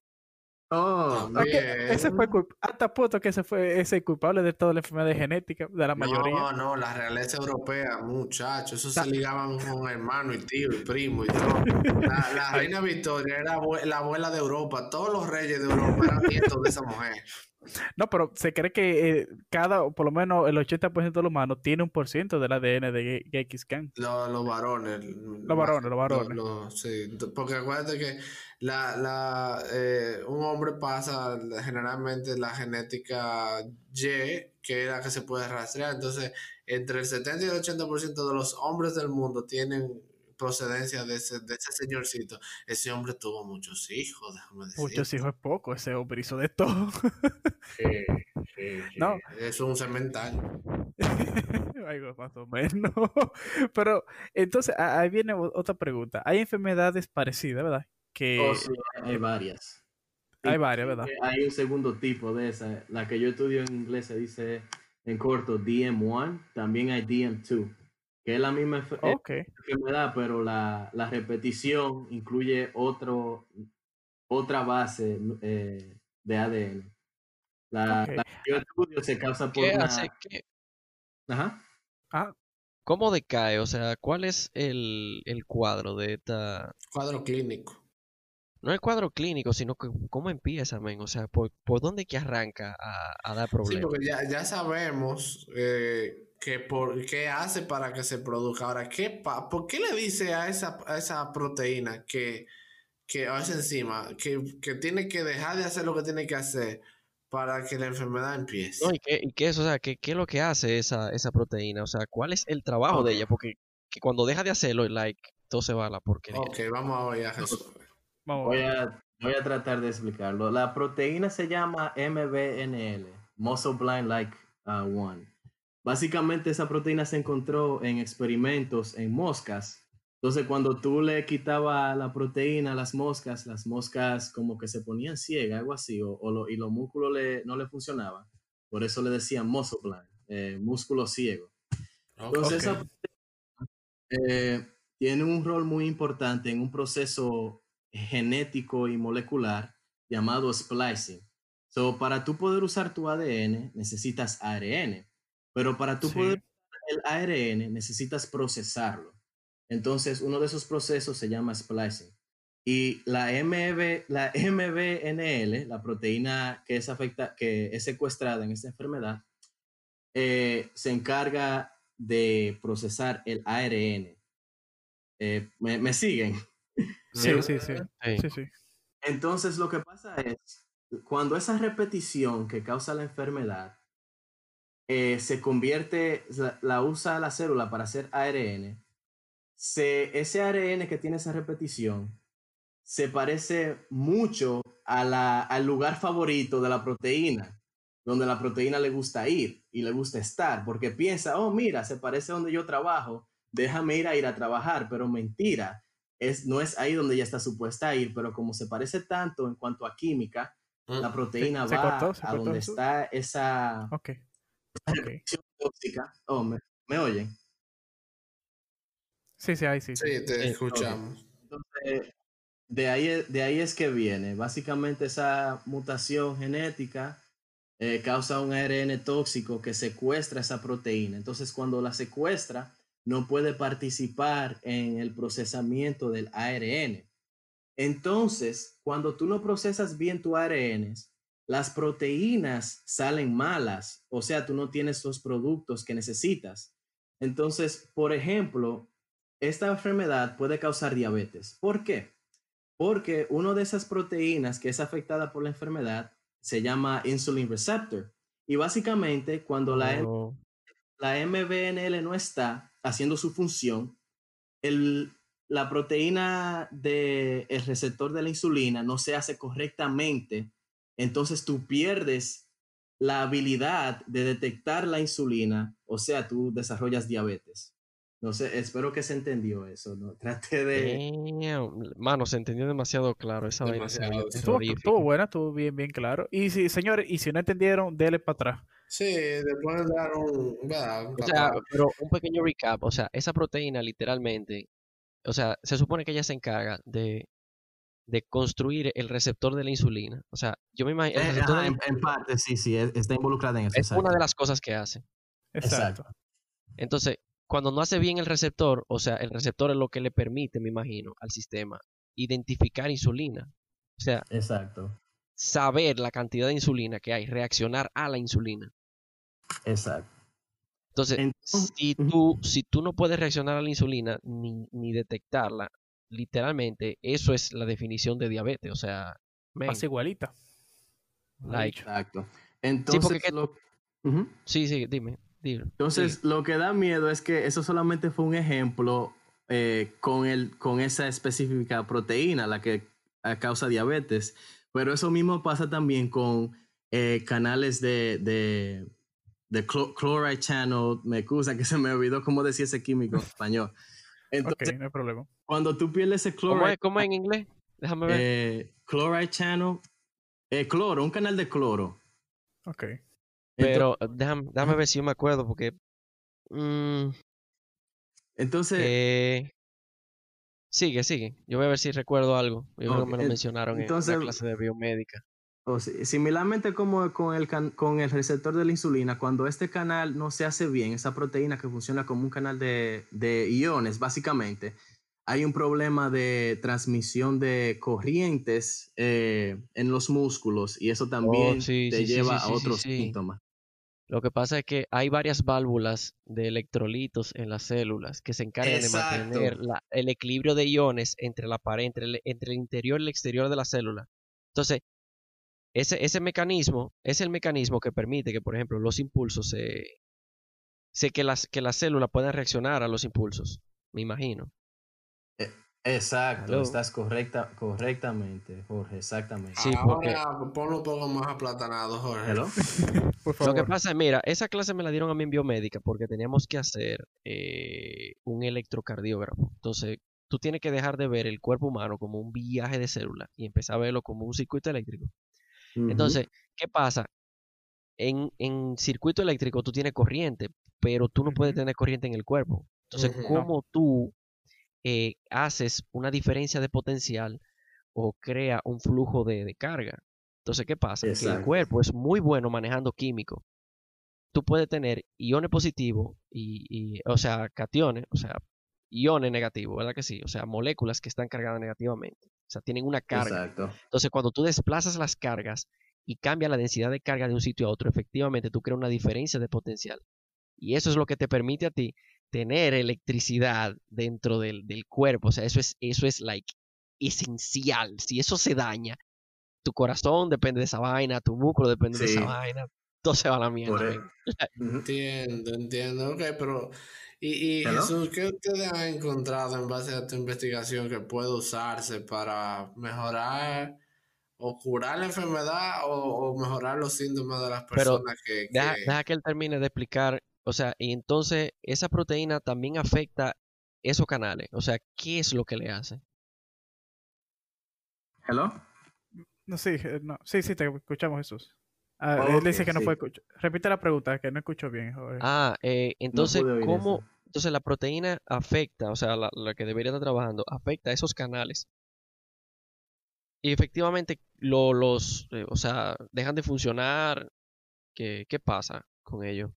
Oh, Bien. ese fue hasta puesto que ese fue ese culpable de toda la enfermedad genética, de la mayoría. No, no, la realeza europea, muchachos, eso se ligaban con hermano y tío y primo y todo. La, la reina Victoria era la abuela de Europa, todos los reyes de Europa eran nietos de esa mujer. No, pero se cree que eh, cada, por lo menos el 80% de los humanos tiene un por ciento del ADN de Khan. Los, los varones. Los varones, los varones. los- sí, porque acuérdate que la, la, eh, un hombre pasa generalmente la genética Y, que es la que se puede rastrear. Entonces, entre el 70 y el 80% de los hombres del mundo tienen procedencia de ese, de ese señorcito. Ese hombre tuvo muchos hijos, déjame decir. Muchos hijos es poco, ese hombre hizo de todo. Sí, sí, sí. No. Es un cementerio. Algo más o menos. Pero entonces ahí viene otra pregunta. Hay enfermedades parecidas, ¿verdad? Que oh, sí, hay varias. hay varias, ¿verdad? Hay un segundo tipo de esa. La que yo estudio en inglés se dice en corto DM1, también hay DM2. Que es la misma eh, enfermedad, pero la, la repetición incluye otro, otra base eh, de ADN. La, Ok. la estudio se causa por ¿Qué una... hace? qué- Ajá. Ah, ¿Cómo decae? O sea, ¿cuál es el, el cuadro de esta... Cuadro clínico. No el cuadro clínico, sino que cómo empieza, men? O sea, ¿por, por dónde que arranca a, a dar Sí, problemas? porque ya, ya sabemos eh, que por, qué hace para que se produzca. Ahora, ¿qué pa- ¿por qué le dice a esa, a esa proteína que, que a esa enzima que, que tiene que dejar de hacer lo que tiene que hacer para que la enfermedad empiece? No, ¿y qué, y qué es? O sea, ¿qué, qué es lo que hace esa, esa proteína? O sea, ¿cuál es el trabajo de Ok. ella? Porque que cuando deja de hacerlo, like, todo se va a la porquería. Ok, vamos a ver a Jesús. vamos Voy a, voy a tratar de explicarlo. La proteína se llama MBNL, Muscle Blind Like 1. Básicamente esa proteína se encontró en experimentos en moscas. Entonces cuando tú le quitabas la proteína a las moscas, las moscas como que se ponían ciegas, algo así, o, o lo- y los músculos le- no le funcionaban. Por eso le decían muscle blind, eh, músculo ciego. Entonces, esa eh, tiene un rol muy importante en un proceso genético y molecular llamado splicing. So, para tú poder usar tu ADN, necesitas ARN, pero para tú Sí. poder usar el ARN, necesitas procesarlo. Entonces, uno de esos procesos se llama splicing. Y la, MB, la MBNL, la proteína que es, afecta, que es secuestrada en esta enfermedad, eh, se encarga de procesar el ARN. Eh, ¿me, me siguen? Sí, Eh, sí, sí. Sí. Sí, sí. Entonces lo que pasa es, cuando esa repetición que causa la enfermedad eh, se convierte, la, la usa la célula para hacer ARN, se, ese ARN que tiene esa repetición se parece mucho a la, al lugar favorito de la proteína, donde la proteína le gusta ir y le gusta estar, porque piensa, oh, mira, se parece a donde yo trabajo, déjame ir a ir a trabajar, pero mentira, es, no es ahí donde ella está supuesta a ir, pero como se parece tanto en cuanto a química, la proteína se va cortó, se a cortó donde eso. está esa. Tóxica. Oh, ¿me, me oyen? Sí, sí, ahí sí. sí. Sí, te Sí, escuchamos. Entonces, de ahí, es- de ahí es que viene. Básicamente esa mutación genética eh, causa un ARN tóxico que secuestra esa proteína. Entonces, cuando la secuestra, no puede participar en el procesamiento del ARN. Entonces, cuando tú no procesas bien tu ARN, las proteínas salen malas, o sea, tú no tienes los productos que necesitas. Entonces, por ejemplo, esta enfermedad puede causar diabetes. ¿Por qué? Porque una de esas proteínas que es afectada por la enfermedad se llama insulin receptor. Y básicamente, cuando la, Oh, la MBNL no está haciendo su función, el, la proteína del el receptor de la insulina no se hace correctamente, entonces tú pierdes la habilidad de detectar la insulina, o sea, tú desarrollas diabetes. No sé, espero que se entendió eso, ¿no? Trate de... damn. Mano, se entendió demasiado claro. Esa vaina Demasiado, sí. Estuvo, buena, estuvo bien, bien claro. Y si, señores, y si no entendieron, dele para atrás. Sí, después dar un. ¿verdad? O sea, pero un pequeño recap, o sea, esa proteína literalmente, o sea, se supone que ella se encarga de, de construir el receptor de la insulina. O sea, yo me imagino, Eh, ajá, en, en parte, sí, sí, es- está involucrada en eso. es una exacto. de las cosas que hace. Exacto. Exacto. Entonces, cuando no hace bien el receptor, o sea, el receptor es lo que le permite, me imagino, al sistema identificar insulina. O sea, Exacto, saber la cantidad de insulina que hay, reaccionar a la insulina. exacto. Entonces, Entonces- si tú, si tú no puedes reaccionar a la insulina ni, ni detectarla, literalmente eso es la definición de diabetes. O sea, Pasa igualita. like, Exacto. Entonces, porque que- lo- sí, sí, dime, dime. Entonces, Sí. lo que da miedo es que eso solamente fue un ejemplo eh, con, el, con esa específica proteína, la que causa diabetes, pero eso mismo pasa también con eh, canales de, de, chloride channel, me excusa que se me olvidó cómo decía ese químico en español. Entonces, ok, no hay problema. cuando tú pierdes ese ¿Cómo chloride, es, cómo es en inglés? Déjame ver. eh, chloride channel, eh, cloro, un canal de cloro. Ok. Pero déjame, déjame ver si yo me acuerdo porque... mm, Entonces, Eh, sigue, sigue. Yo voy a ver si recuerdo algo. Yo creo Ok, que me lo en- mencionaron entonces- en la clase de biomédica. O si- similarmente como con el, con el receptor de la insulina, cuando este canal no se hace bien, esa proteína que funciona como un canal de, de iones, básicamente, hay un problema de transmisión de corrientes eh, en los músculos y eso también Oh, sí, te sí, lleva sí, a sí, sí, otros sí. síntomas. Lo que pasa es que hay varias válvulas de electrolitos en las células que se encargan Exacto. de mantener la- el equilibrio de iones entre la pared, entre el, entre el interior y el exterior de la célula. Entonces, ese, ese mecanismo es el mecanismo que permite que, por ejemplo, los impulsos se, se que las que las células puedan reaccionar a los impulsos. Me imagino. Exacto, Hello. estás correcta, correctamente, Jorge, exactamente. Sí, porque- Ahora ponlo un poco más aplatanado, Jorge. Por Lo que pasa es, mira, esa clase me la dieron a mí en biomédica porque teníamos que hacer eh, un electrocardiógrafo. Entonces, tú tienes que dejar de ver el cuerpo humano como un viaje de célula y empezar a verlo como un circuito eléctrico. Entonces, ¿qué pasa? En, en circuito eléctrico tú tienes corriente, pero tú no puedes tener corriente en el cuerpo. Entonces. No. ¿cómo tú eh, haces una diferencia de potencial o crea un flujo de, de carga? Entonces, ¿qué pasa? Que el cuerpo es muy bueno manejando químicos. Tú puedes tener iones positivos y, y, o sea, cationes, o sea, iones negativos, ¿verdad que sí? O sea, moléculas que están cargadas negativamente. O sea, tienen una carga. Exacto. Entonces, cuando tú desplazas las cargas y cambia la densidad de carga de un sitio a otro, efectivamente tú creas una diferencia de potencial. Y eso es lo que te permite a ti tener electricidad dentro del, del cuerpo. O sea, eso es, eso es like esencial. Si eso se daña, tu corazón depende de esa vaina, tu músculo depende de esa vaina, todo se va a la mierda. E-. Entiendo, entiendo. Ok, pero. Y. Jesús, ¿qué ustedes han encontrado en base a tu investigación que puede usarse para mejorar o curar la enfermedad o, o mejorar los síntomas de las Pero personas que, Deja, que- deja que él termine de explicar. O sea, y entonces esa proteína también afecta esos canales. O sea, ¿qué es lo que le hace? Hello. No, sí, eh, no. sí, sí, te escuchamos, Jesús. Ah, Ok, él dice que no sí. fue escuchar. Repite la pregunta, que no escucho bien, Jorge. Ah, eh, entonces, ¿cómo? eso. Entonces la proteína afecta, o sea, la, la que debería estar trabajando, afecta a esos canales. Y efectivamente lo, los, eh, o sea, dejan de funcionar. ¿Qué, qué pasa con ello?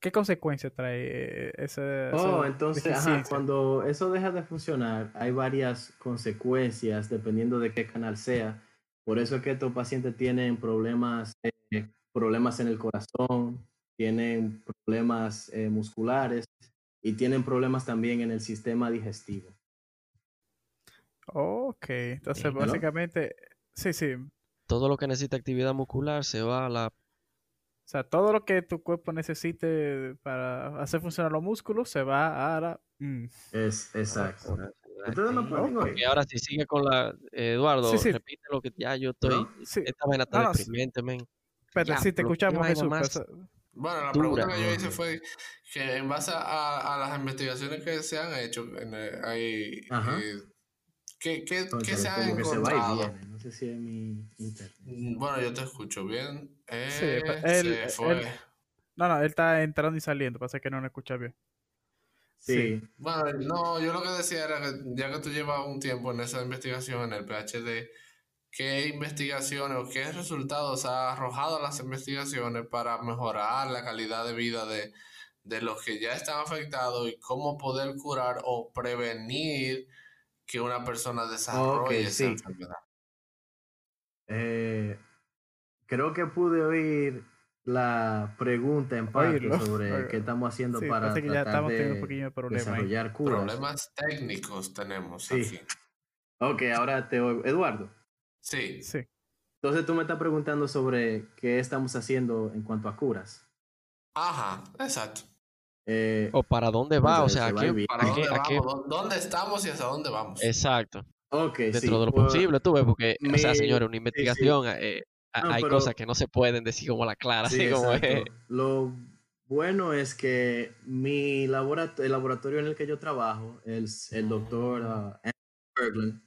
¿Qué consecuencias trae eh, esa, Oh, esa entonces, ajá, cuando eso deja de funcionar, hay varias consecuencias dependiendo de qué canal sea. Por eso es que estos pacientes tienen problemas, eh, problemas en el corazón, tienen problemas eh, musculares y tienen problemas también en el sistema digestivo. Ok, entonces básicamente, sí, sí. Todo lo que necesita actividad muscular se va a la... O sea, todo lo que tu cuerpo necesite para hacer funcionar los músculos se va a la... mm. Es exacto. Ahora- Ustedes no pueden oír. Ahora si sigue con la... eh, Eduardo, Sí, sí. repite lo que ya yo estoy... ¿No? Sí, Esta vaina está No, no, sí. deprimente, men. espérate, Ya, sí, te pero escuchamos, Jesús. más Bueno, la pregunta que yo hice fue que en base a, a las investigaciones que se han hecho, en el- hay, Ajá. eh, ¿qué, qué, qué Cónchale, se ha como que se va y encontrado? viene. No sé si es mi internet. Mm, Bueno, yo te escucho bien. Eh, Sí, se él- fue. él- No, no, él está entrando y saliendo, pasa que no lo escucha bien. Sí, Bueno, no, yo lo que decía era que ya que tú llevas un tiempo en esa investigación, en el PhD, ¿qué investigaciones o qué resultados ha arrojado las investigaciones para mejorar la calidad de vida de, de los que ya están afectados y cómo poder curar o prevenir que una persona desarrolle esa sí. enfermedad? Eh, creo que pude oír la pregunta en parte Oírlo. sobre Oírlo. qué estamos haciendo Sí, para parece que ya tratar estamos teniendo un de pequeño problema desarrollar curas. Problemas técnicos tenemos Sí. aquí. Ok, ahora te oigo. Eduardo, Sí. Sí. entonces tú me estás preguntando sobre qué estamos haciendo en cuanto a curas. Ajá, exacto. Eh, O para dónde va, o sea, se ¿a va y qué, viene. ¿Para dónde ¿Dónde estamos y hacia dónde vamos? Exacto. ok, Dentro sí, de lo pues, posible, tú ves, porque, o sea, señores, una sí. investigación, eh, No, hay pero- cosas que no se pueden decir como la clara, Sí, así como es. Lo bueno es que mi laboratorio, el laboratorio en el que yo trabajo, el, el doctor ah, Andrew Berglund,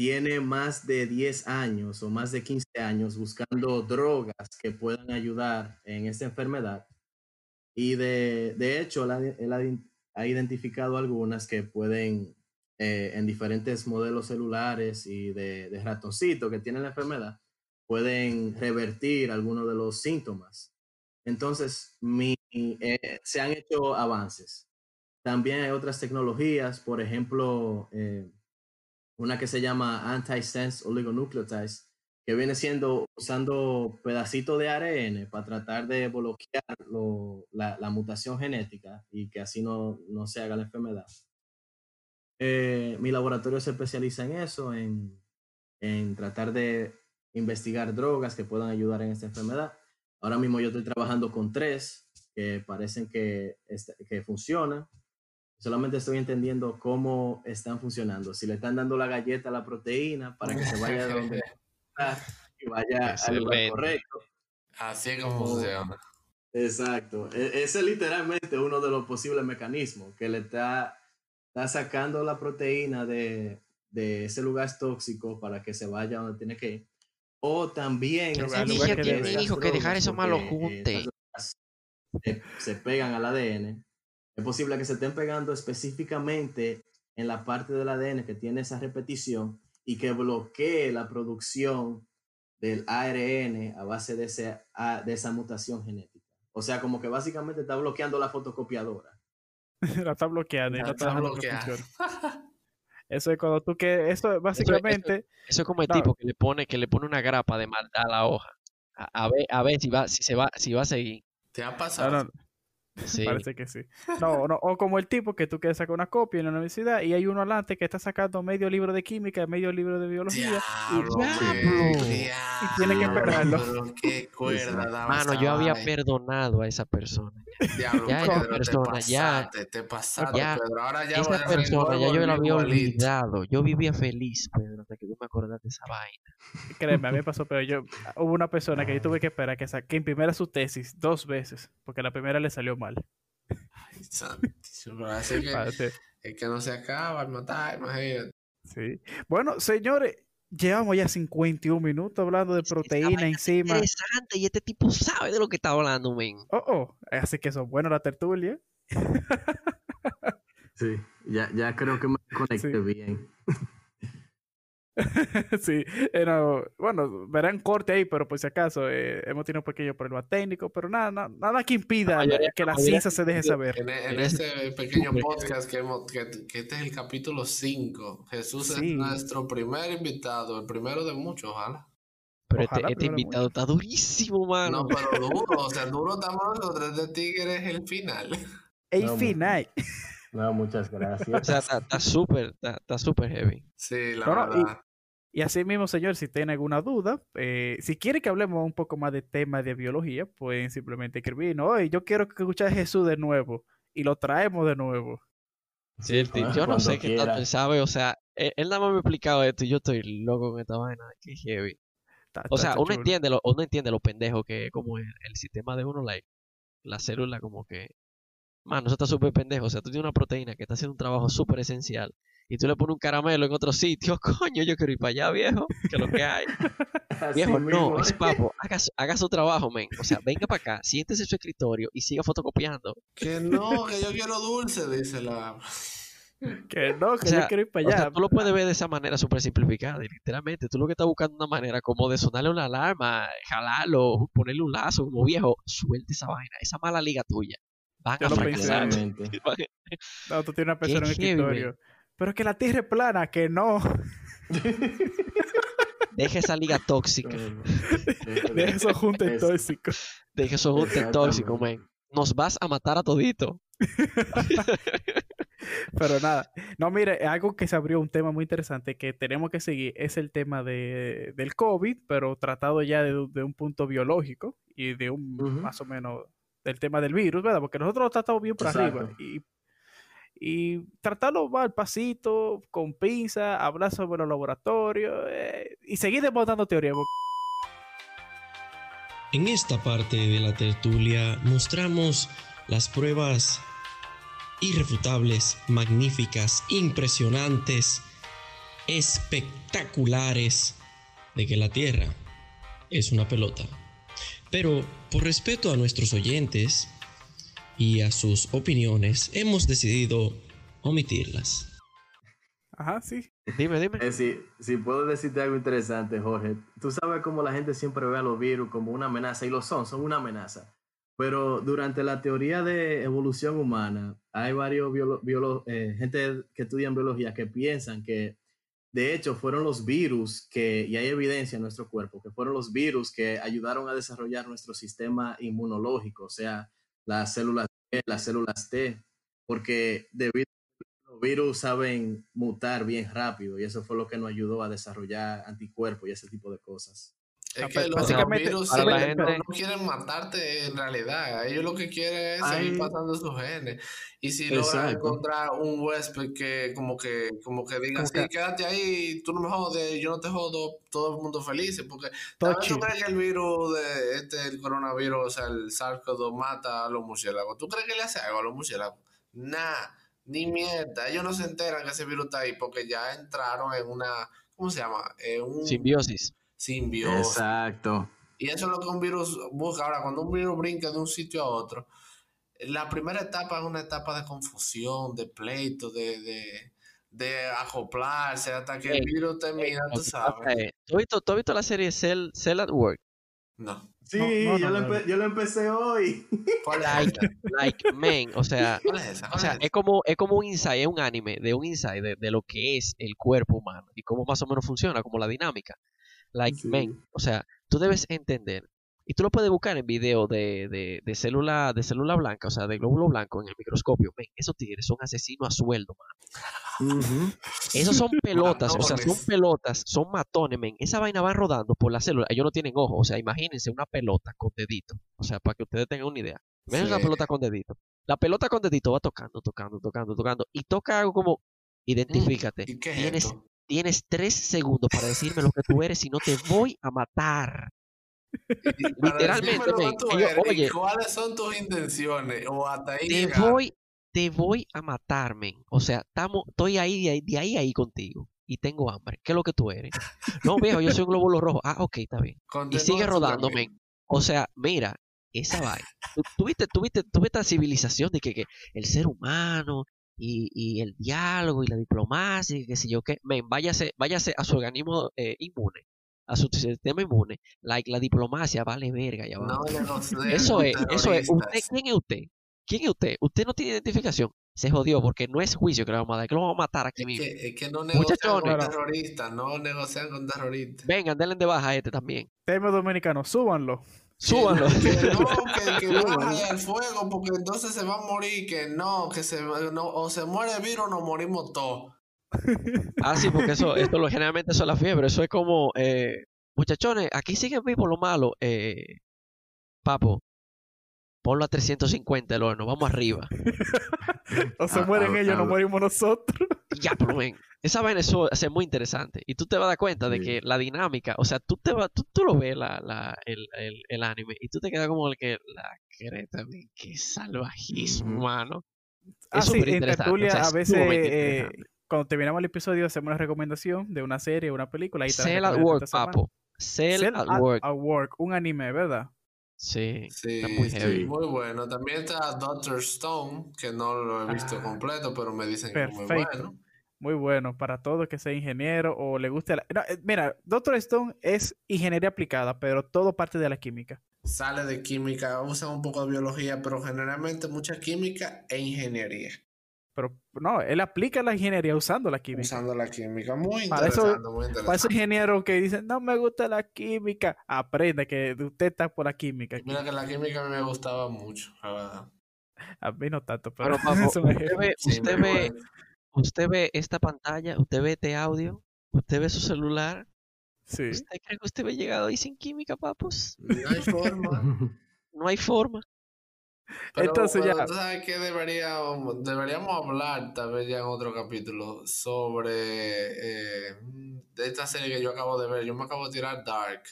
tiene más de 10 años o más de 15 años buscando drogas que puedan ayudar en esta enfermedad. Y de, de hecho, él ha, ha- identificado algunas que pueden, eh, en diferentes modelos celulares y de, de ratoncito que tienen la enfermedad, pueden revertir algunos de los síntomas. Entonces, eh, se han hecho avances. También hay otras tecnologías, por ejemplo, eh, una que se llama antisense oligonucleotides, que viene siendo usando pedacitos de ARN para tratar de bloquear lo, la, la, mutación genética y que así no, no se haga la enfermedad. Eh, mi laboratorio se especializa en eso, en, en tratar de investigar drogas que puedan ayudar en esta enfermedad. Ahora mismo yo estoy trabajando con tres que parecen que, que funcionan. Solamente estoy entendiendo cómo están funcionando. Si le están dando la galleta a la proteína para que se vaya de donde y vaya al lugar correcto. Así es como funciona. Exacto. E, ese es literalmente uno de los posibles mecanismos que le está, está sacando la proteína de, de ese lugar tóxico para que se vaya donde tiene que ir. O también... Ese niño tiene hijo que dejar eso malo junte. Se, se pegan al ADN. Es posible que se estén pegando específicamente en la parte del ADN que tiene esa repetición y que bloquee la producción del ARN a base de, ese, de esa mutación genética. O sea, como que básicamente está bloqueando la fotocopiadora. la está bloqueando y no está, bloqueando. Eso es cuando tú que eso básicamente eso, eso, eso es como el no. tipo que le pone que le pone una grapa de maldad a la hoja. A, a, ver a ver si va si se va si va a seguir. ¿Te ha pasado? No, no. Sí. Parece que sí. No, no, o como el tipo que tú quieres sacar una copia en la universidad y hay uno adelante que está sacando medio libro de química, medio libro de biología. Diablo, y, y, tiene que esperarlo. Qué cuerda Mano, yo había perdonado a esa persona. Diablo, ya Pedro, esa persona, te ya, pasaste, te pasaste, ya, Pedro. Ahora ya esa persona, ya yo la había olvidado. Yo vivía feliz, Pedro, hasta que tú me acordaste de esa vaina. Créeme, a mí me pasó, pero yo, hubo una persona que yo tuve que esperar que, que imprimiera su tesis dos veces, porque la primera le salió mal. Ay, santísimo, así que, Parece- es que no se acaba el matar, imagínate. Sí. Bueno, señores, llevamos ya 51 minutos hablando de proteína encima. Interesante, y este tipo sabe de lo que está hablando, men. Oh, oh. Así que son buenas la tertulia. Sí, ya, ya creo que me conecté Sí. bien. sí, eh, no, bueno, verán corte ahí, pero por si acaso eh, hemos tenido un pequeño problema técnico, pero nada, nada, nada que impida La mayoría- que la la ciencia se deje saber. En, este pequeño podcast que, hemos, que, que este es el capítulo 5, Jesús Sí. es nuestro primer invitado, el primero de muchos, ojalá. Pero Ojalá este, este invitado está durísimo, mano. No, pero duro, o sea, duro estamos nosotros de Tigres el final. El No, final. No, muchas O gracias. sea, está súper, está súper heavy. Sí, la y- verdad. Y así mismo, señor, si tiene alguna duda, eh, si quiere que hablemos un poco más de temas de biología, pueden simplemente escribirnos, oye, yo quiero que escuche a Jesús de nuevo, y lo traemos de nuevo. Sí, el Ah, yo no sé qué tanto él sabe, o sea, él, él nada más me ha explicado esto y yo estoy loco con esta vaina, qué heavy. Está- O sea, uno chulo. entiende lo, uno entiende lo pendejo que es como el, el sistema de uno, like, la célula como que, mano, eso está súper pendejo, o sea, tú tienes una proteína que está haciendo un trabajo súper esencial y tú le pones un caramelo en otro sitio, coño, yo quiero ir para allá, viejo, que lo que hay. Viejo, no, es papo, haga, su- haga su trabajo, men. O sea, venga para acá, siéntese en su escritorio y siga fotocopiando. Que no, que yo quiero dulce, dice la. Que no, que O sea, yo quiero ir para O allá. sea, tú lo puedes ver de esa manera súper simplificada. Y literalmente, tú lo que estás buscando es una manera como de sonarle una alarma, jalarlo, ponerle un lazo, como viejo, suelte esa vaina, esa mala liga tuya. Van Yo a fracasar. No, tú tienes una persona en el heavy, escritorio. Pero es que la tierra es plana, que no. Deja esa liga tóxica. De esos juntos Es- tóxicos. Deja esos juntes tóxicos, men. Nos vas a matar a todito. Pero nada. No, mire, algo que se abrió un tema muy interesante que tenemos que seguir es el tema de, del COVID, pero tratado ya de, de un punto biológico y de un más o menos del tema del virus, ¿verdad? Porque nosotros lo tratamos bien por arriba Exacto. y, y tratarlo más al pasito, con pinza, hablar sobre los laboratorios eh, y seguir desmontando porque En esta parte de la tertulia mostramos las pruebas irrefutables, magníficas, impresionantes, espectaculares de que la Tierra es una pelota. Pero por respeto a nuestros oyentes y a sus opiniones, hemos decidido omitirlas. Ajá, sí. Dime, dime. Eh, si, si puedo decirte algo interesante, Jorge. Tú sabes cómo la gente siempre ve a los virus como una amenaza, y lo son, son una amenaza. Pero durante la teoría de evolución humana, hay varios biolo- biolo- eh, gente que estudian biología que piensan que, de hecho, fueron los virus que, y hay evidencia en nuestro cuerpo, que fueron los virus que ayudaron a desarrollar nuestro sistema inmunológico, o sea, las células T, las células T, porque debido los virus saben mutar bien rápido y eso fue lo que nos ayudó a desarrollar anticuerpos y ese tipo de cosas. Es que los virus la gente- no quieren matarte en realidad. Ellos lo que quieren es seguir Ay. pasando sus genes. Y si logran encontrar un huésped que como que como que diga, sí, que- quédate ahí, tú no me jodes, yo no te jodo, todo el mundo feliz. Porque Todo ¿también tú crees que el virus de este, el coronavirus, o sea, el SARS-CoV mata a los murciélagos? ¿Tú crees que le hace algo a los murciélagos? Nah, ni mierda. Ellos no se enteran que ese virus está ahí porque ya entraron en una, ¿cómo se llama? En un Simbiosis. Simbiosis. Exacto. Y eso es lo que un virus busca. Ahora, cuando un virus brinca de un sitio a otro, la primera etapa es una etapa de confusión, de pleito, de, de, de acoplarse hasta que el Ey, virus termina, Lo tú que sabes. ¿tú has visto, tú has visto la serie Cell, Cell at Work? No. Sí, No, no, yo, no, lo yo lo empecé hoy. ¿Cuál es Like, like, man, o sea, ¿Cuál es esa? o ¿Cuál sea, es como, es como un insight, es un anime de un insight de, de lo que es el cuerpo humano y cómo más o menos funciona, como la dinámica. Like, Sí. man, o sea, tú debes entender, y tú lo puedes buscar en video de, de, de célula, de célula blanca, o sea, de glóbulo blanco en el microscopio. Man, esos tigres son asesinos a sueldo, man. Esos son pelotas, o sea, son pelotas, son matones, men. Esa vaina va rodando por la célula. Ellos no tienen ojos, o sea, imagínense una pelota con dedito. O sea, para que ustedes tengan una idea. Sí. una pelota con dedito. La pelota con dedito va tocando, tocando, tocando, tocando. Y toca algo como, identifícate. ¿Y qué es tienes, esto? Tienes tres segundos para decirme lo que tú eres, si no te voy a matar. Literalmente, men, ellos- oye. ¿Cuáles son tus intenciones? O hasta ahí Te llegar. voy, te voy a matar, men. O sea, estamos, estoy ahí, de ahí, de ahí, contigo. Y tengo hambre. ¿Qué es lo que tú eres? No, viejo, yo soy un glóbulo rojo. Ah, ok, está bien. Y sigue rodando, men. O sea, mira, esa vaina. Tuviste, tuviste, tuviste esta civilización de que, que el ser humano y, y el diálogo y la diplomacia y qué sé yo qué. Men, váyase, váyase a su organismo eh, inmune, a su sistema inmune. Like, la diplomacia vale verga ya No negocien Eso es, eso es. ¿Usted. ¿Quién es usted? ¿Quién es usted? Usted no tiene identificación. Se jodió porque no es juicio que le vamos a dar, que lo vamos a matar aquí Es mismo. que, es que no negocian Muchachones. con terroristas, no negocian con terroristas. Vengan, denle de baja a este también. Tema dominicano, súbanlo. Súbanlo. Que no, que, que baje al fuego porque entonces se va a morir, que no, que se no, o se muere el virus o nos morimos todos. Ah, sí, porque eso, esto lo, generalmente eso es la fiebre. Eso es como, eh, muchachones, aquí siguen vivos lo malo. Eh, papo, ponlo a 350 el horno, vamos arriba. O se Ah, mueren ah, ellos, ah. no morimos nosotros. Ya, pero ven. Esa vaina es muy interesante. Y tú te vas a dar cuenta de Sí. que la dinámica, o sea, tú te vas, tú, tú lo ves la, la, el, el, el anime y tú te quedas como el que la creta, qué salvajismo, mano. Ah, Es sí, súper en o tertulia sea, a es veces, eh, cuando terminamos el episodio, hacemos una recomendación de una serie, una película. Ahí Cell at Work, papo. Cell, Cell at at- Work. at Work, un anime, ¿verdad? Sí, Sí, está muy sí, heavy. muy bueno. También está Doctor Stone, que no lo he visto Ah, completo, pero me dicen que es muy bueno. Muy bueno para todo que sea ingeniero o le guste la... no, eh, mira, Doctor Stone es ingeniería aplicada, pero todo parte de la química. Sale de química, usa un poco de biología, pero generalmente mucha química e ingeniería. Pero no, él aplica la ingeniería usando la química. Usando la química. Muy Para eso- interesante, muy Para esos ingenieros que dicen, no me gusta la química, aprenda que usted está por la química. aquí. Mira que la química a mí me gustaba mucho, la verdad. A mí no tanto, pero Pero, papo, usted ve, Sí, usted muy ve, bueno. usted ve esta pantalla, usted ve este audio, usted ve su celular. Sí. ¿Usted cree que usted ve llegado ahí sin química, papos? No hay forma. No hay forma. Pero, Entonces ya- tú sabes que deberíamos, deberíamos hablar, tal vez ya en otro capítulo, sobre eh, de esta serie que yo acabo de ver. Yo me acabo de tirar Dark.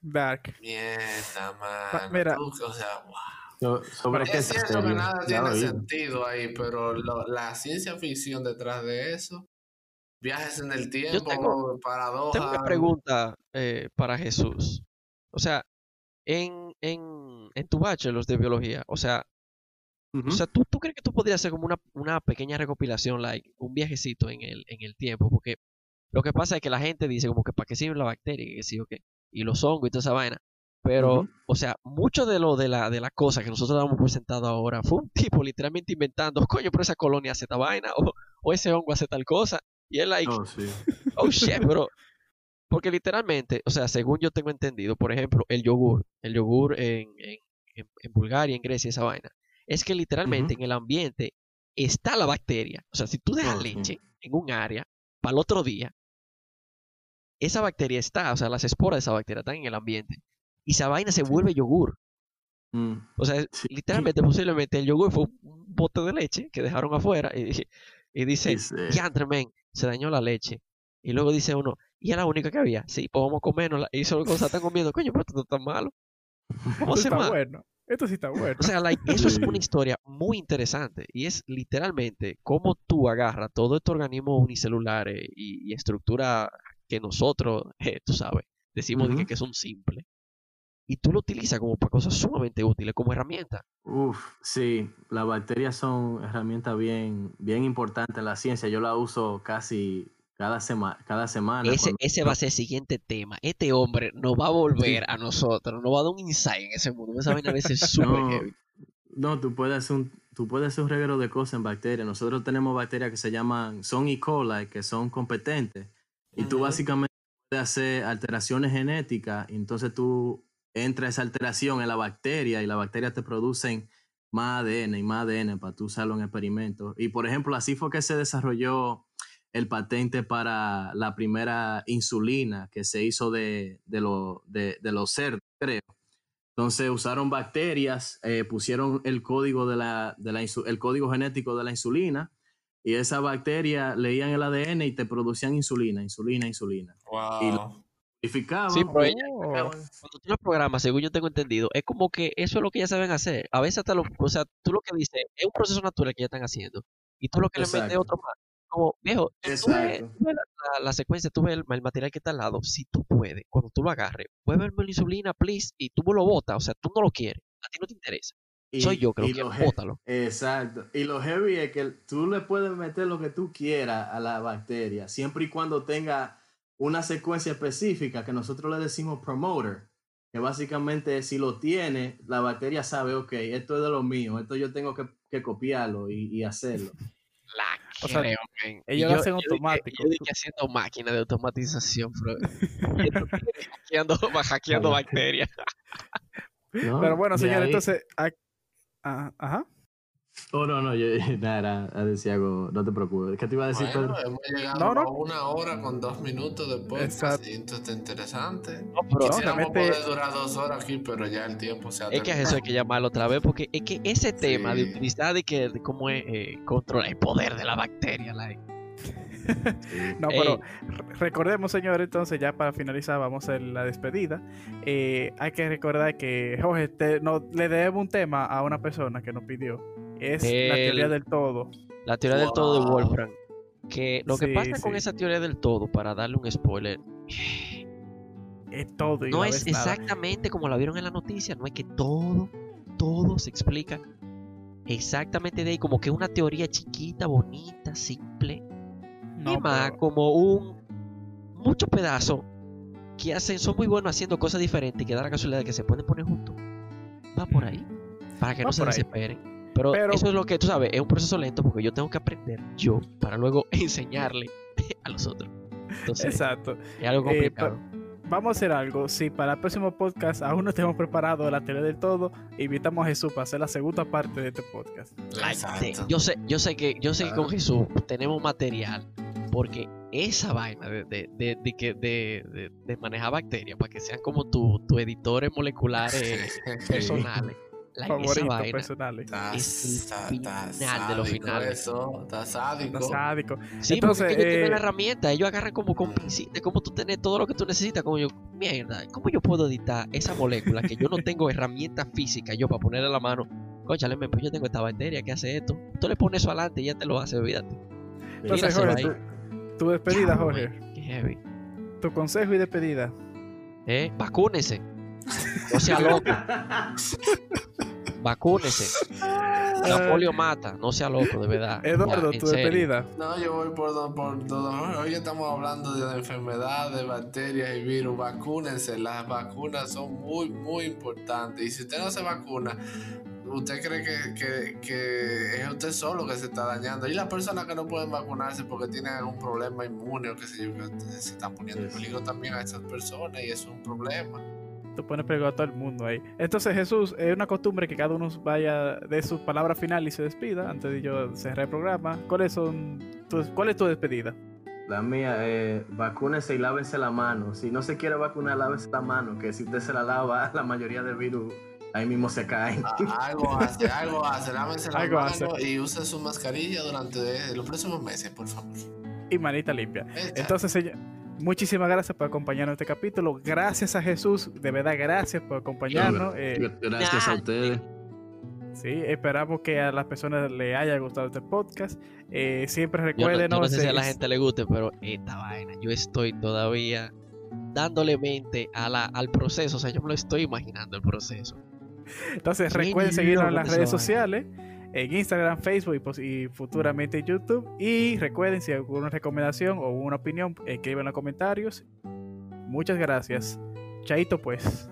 Dark. Mierda, Pa- man. mira. Tú, o sea, wow. So- ¿Sobre qué Es cierto que nada Ya tiene sentido ahí, pero lo- la ciencia ficción detrás de eso, viajes en el tiempo, tengo- paradojas. Tengo una pregunta eh, para Jesús. O sea, en, en, en tu bachelor de biología, o sea, Ujú. O sea, ¿tú, tú crees que tú podrías hacer como una, una pequeña recopilación, like, un viajecito en el, en el tiempo? Porque lo que pasa es que la gente dice como que para qué sirve la bacteria, que sí o qué, y los hongos y toda esa vaina. Pero, o sea, mucho de lo de la, de la cosa que nosotros damos por sentado ahora fue un tipo literalmente inventando, coño, pero esa colonia hace esta vaina, o, o ese hongo hace tal cosa. Y él, like, Oh, sí. oh shit, bro. Porque literalmente, o sea, según yo tengo entendido, por ejemplo, el yogur, el yogur en, en, en- Bulgaria, en Grecia, esa vaina, es que literalmente en el ambiente está la bacteria. O sea, si tú dejas leche en un área para el otro día, esa bacteria está, o sea, las esporas de esa bacteria están en el ambiente. Y esa vaina se vuelve yogur. Mm. O sea, Sí. literalmente, posiblemente el yogur fue un bote de leche que dejaron afuera y, y dice, Dice- diantre, men, se dañó la leche. Y luego dice uno, ¿y es la única que había? Sí, pues vamos a comernos. Y solo cosa están comiendo, coño, pero esto no está malo. ¿Cómo Esto se está bueno. Esto sí está bueno. O sea, like, eso es una historia muy interesante y es literalmente cómo tú agarras todo este organismo unicelular eh, y, y estructura que nosotros, eh, tú sabes, decimos de que, Ujú. que son simples y tú lo utilizas como para cosas sumamente útiles, como herramienta. Uf, sí, las bacterias son herramientas bien, bien importantes en la ciencia. Yo la uso casi cada, sema- cada semana. Ese, cuando- ese va a ser el siguiente tema. Este hombre nos va a volver a nosotros, nos va a dar un insight en ese mundo. Esa vaina a veces es súper No, heavy. no, tú puedes hacer un, tú puedes hacer un reguero de cosas en bacterias. Nosotros tenemos bacterias que se llaman, son E. coli, que son competentes. Y tú básicamente puedes hacer alteraciones genéticas. Y entonces tú entras esa alteración en la bacteria y la bacteria te producen más ADN y más ADN para tú usarlo en experimentos. Y por ejemplo, así fue que se desarrolló el patente para la primera insulina que se hizo de, de, lo- de- de los cerdos, creo. Entonces usaron bacterias, eh, pusieron el código, de la, de la el código genético de la insulina y esas bacterias leían el ADN y te producían insulina, insulina, insulina. Y Wow. Modificaban. Sí, pero ella- Oh, Cuando tú lo programas, según yo tengo entendido, es como que eso es lo que ya saben hacer. A veces hasta lo, o sea, tú lo que dices es un proceso natural que ya están haciendo. Y tú lo que le metes es Exacto. otro más. Como, viejo, tú ves, Exacto. tú ves la, la- la secuencia, tú ves el, el material que está al lado. Si tú puedes, cuando tú lo agarres, vuélveme la insulina, please, y tú lo botas. O sea, tú no lo quieres. A ti no te interesa. Y- Soy yo que lo Bótalo. Exacto. Y lo heavy es que tú le puedes meter lo que tú quieras a la bacteria, siempre y cuando tenga una secuencia específica que nosotros le decimos promoter, que básicamente si lo tiene, la bacteria sabe, ok, esto es de lo mío, esto yo tengo que, que copiarlo y, y hacerlo. La O sea, creo, ellos lo yo- hacen yo dije- automático. Yo dije haciendo máquina de automatización, bro. hackeando, hackeando bacterias. ¿no? Pero bueno, señores, ahí- entonces. ah, ajá. Oh, no, no, yo nada, era- decía algo, no te preocupes. ¿Qué te iba a decir, Bueno, Pedro? hemos llegado No, no. a una hora con dos minutos de podcast. Exacto. y esto está interesante. No, pero Quisiéramos realmente- poder durar dos horas aquí, pero ya el tiempo se ha Es que a eso hay que llamarlo otra vez, porque es que ese tema de utilizar de que de cómo es eh, controlar el poder de la bacteria, like, No, Ey. pero re- recordemos, señores, entonces ya para finalizar, vamos a hacer la despedida. Eh, hay que recordar que, Jorge, te- no, le debemos un tema a una persona que nos pidió. Es la teoría del todo. la teoría del todo de. Wolfram. Que lo que Sí, pasa con esa teoría del todo, para darle un spoiler, Es todo y no es nada. exactamente como la vieron en la noticia, no es que todo, todo se explica exactamente de ahí, como que una teoría chiquita, bonita, simple, No, y más pero- como un muchos pedazos que hacen, son muy buenos haciendo cosas diferentes y que da la casualidad de que se pueden poner juntos. Va por ahí. Para que Va no se desesperen. Pero, Pero- eso es lo que tú sabes, es un proceso lento porque yo tengo que aprender yo para luego enseñarle a los otros. Entonces, Exacto. es algo Eh, complicado. Vamos a hacer algo. Si para el próximo podcast aún no tenemos preparado la teoría del todo, invitamos a Jesús para hacer la segunda parte de este podcast. Exacto. yo sé, yo sé que, yo sé que con. Jesús tenemos material porque esa vaina de, de, de, de que de, de- de manejar bacterias para que sean como tu, tu editores moleculares personales. Like, esa Favoritos personales. Está, Es el está- está final de los finales. Eso, está sádico. Está sádico. Sí, Entonces, porque es que ellos tienen la eh, herramienta, ellos agarran como con pincita, como tú tienes todo lo que tú necesitas, como yo, mierda, ¿cómo yo puedo editar esa molécula que yo no tengo herramienta física yo para ponerle la mano? Conchale, pues yo tengo esta bacteria que hace esto. Tú le pones eso adelante y ya te lo hace, olvídate. Entonces, Jorge, ahí. tu, tu despedida, Ya, Jorge. Qué heavy. Tu consejo y despedida. ¿Eh? Vacúnese. No sea loco. Vacúnese. La polio mata, no sea loco, de verdad. Eduardo, Ya, tu serio. despedida. No, yo voy por, por todo. Hoy estamos hablando de enfermedades, bacterias y virus. Vacúnense. Las vacunas son muy, muy importantes. Y si usted no se vacuna, usted cree que, que, que es usted solo que se está dañando. Y las personas que no pueden vacunarse porque tienen algún problema inmune o qué sé yo, que se están poniendo en peligro también a esas personas y eso es un problema. Tú pones peligro a todo el mundo ahí. Entonces, Jesús, es una costumbre que cada uno vaya de su palabra final y se despida antes de yo cerrar el programa. ¿Cuáles son tus- ¿Cuál es tu despedida? La mía, eh, vacúnese y lávense la mano. Si no se quiere vacunar, lávese la mano, que si usted se la lava, la mayoría de virus ahí mismo se caen. Ah, Algo hace, algo hace. Lávense la Algo mano hace. y use su mascarilla durante los próximos meses, por favor. Y manita limpia. Echa. Entonces, señor, muchísimas gracias por acompañarnos en este capítulo. Gracias a Jesús, de verdad, gracias por acompañarnos. Eh, Gracias a ustedes. sí, esperamos que a las personas le haya gustado este podcast. Eh, siempre Yo no, recuerden, yo no sé si a la gente le guste, pero esta vaina, yo estoy todavía dándole mente a la, al proceso. O sea, yo me lo estoy imaginando el proceso. Entonces recuerden seguirnos en las redes sociales, en Instagram, Facebook y, y futuramente YouTube. Y recuerden si hay alguna recomendación o una opinión, escriban en los comentarios. Muchas gracias. Chaito pues.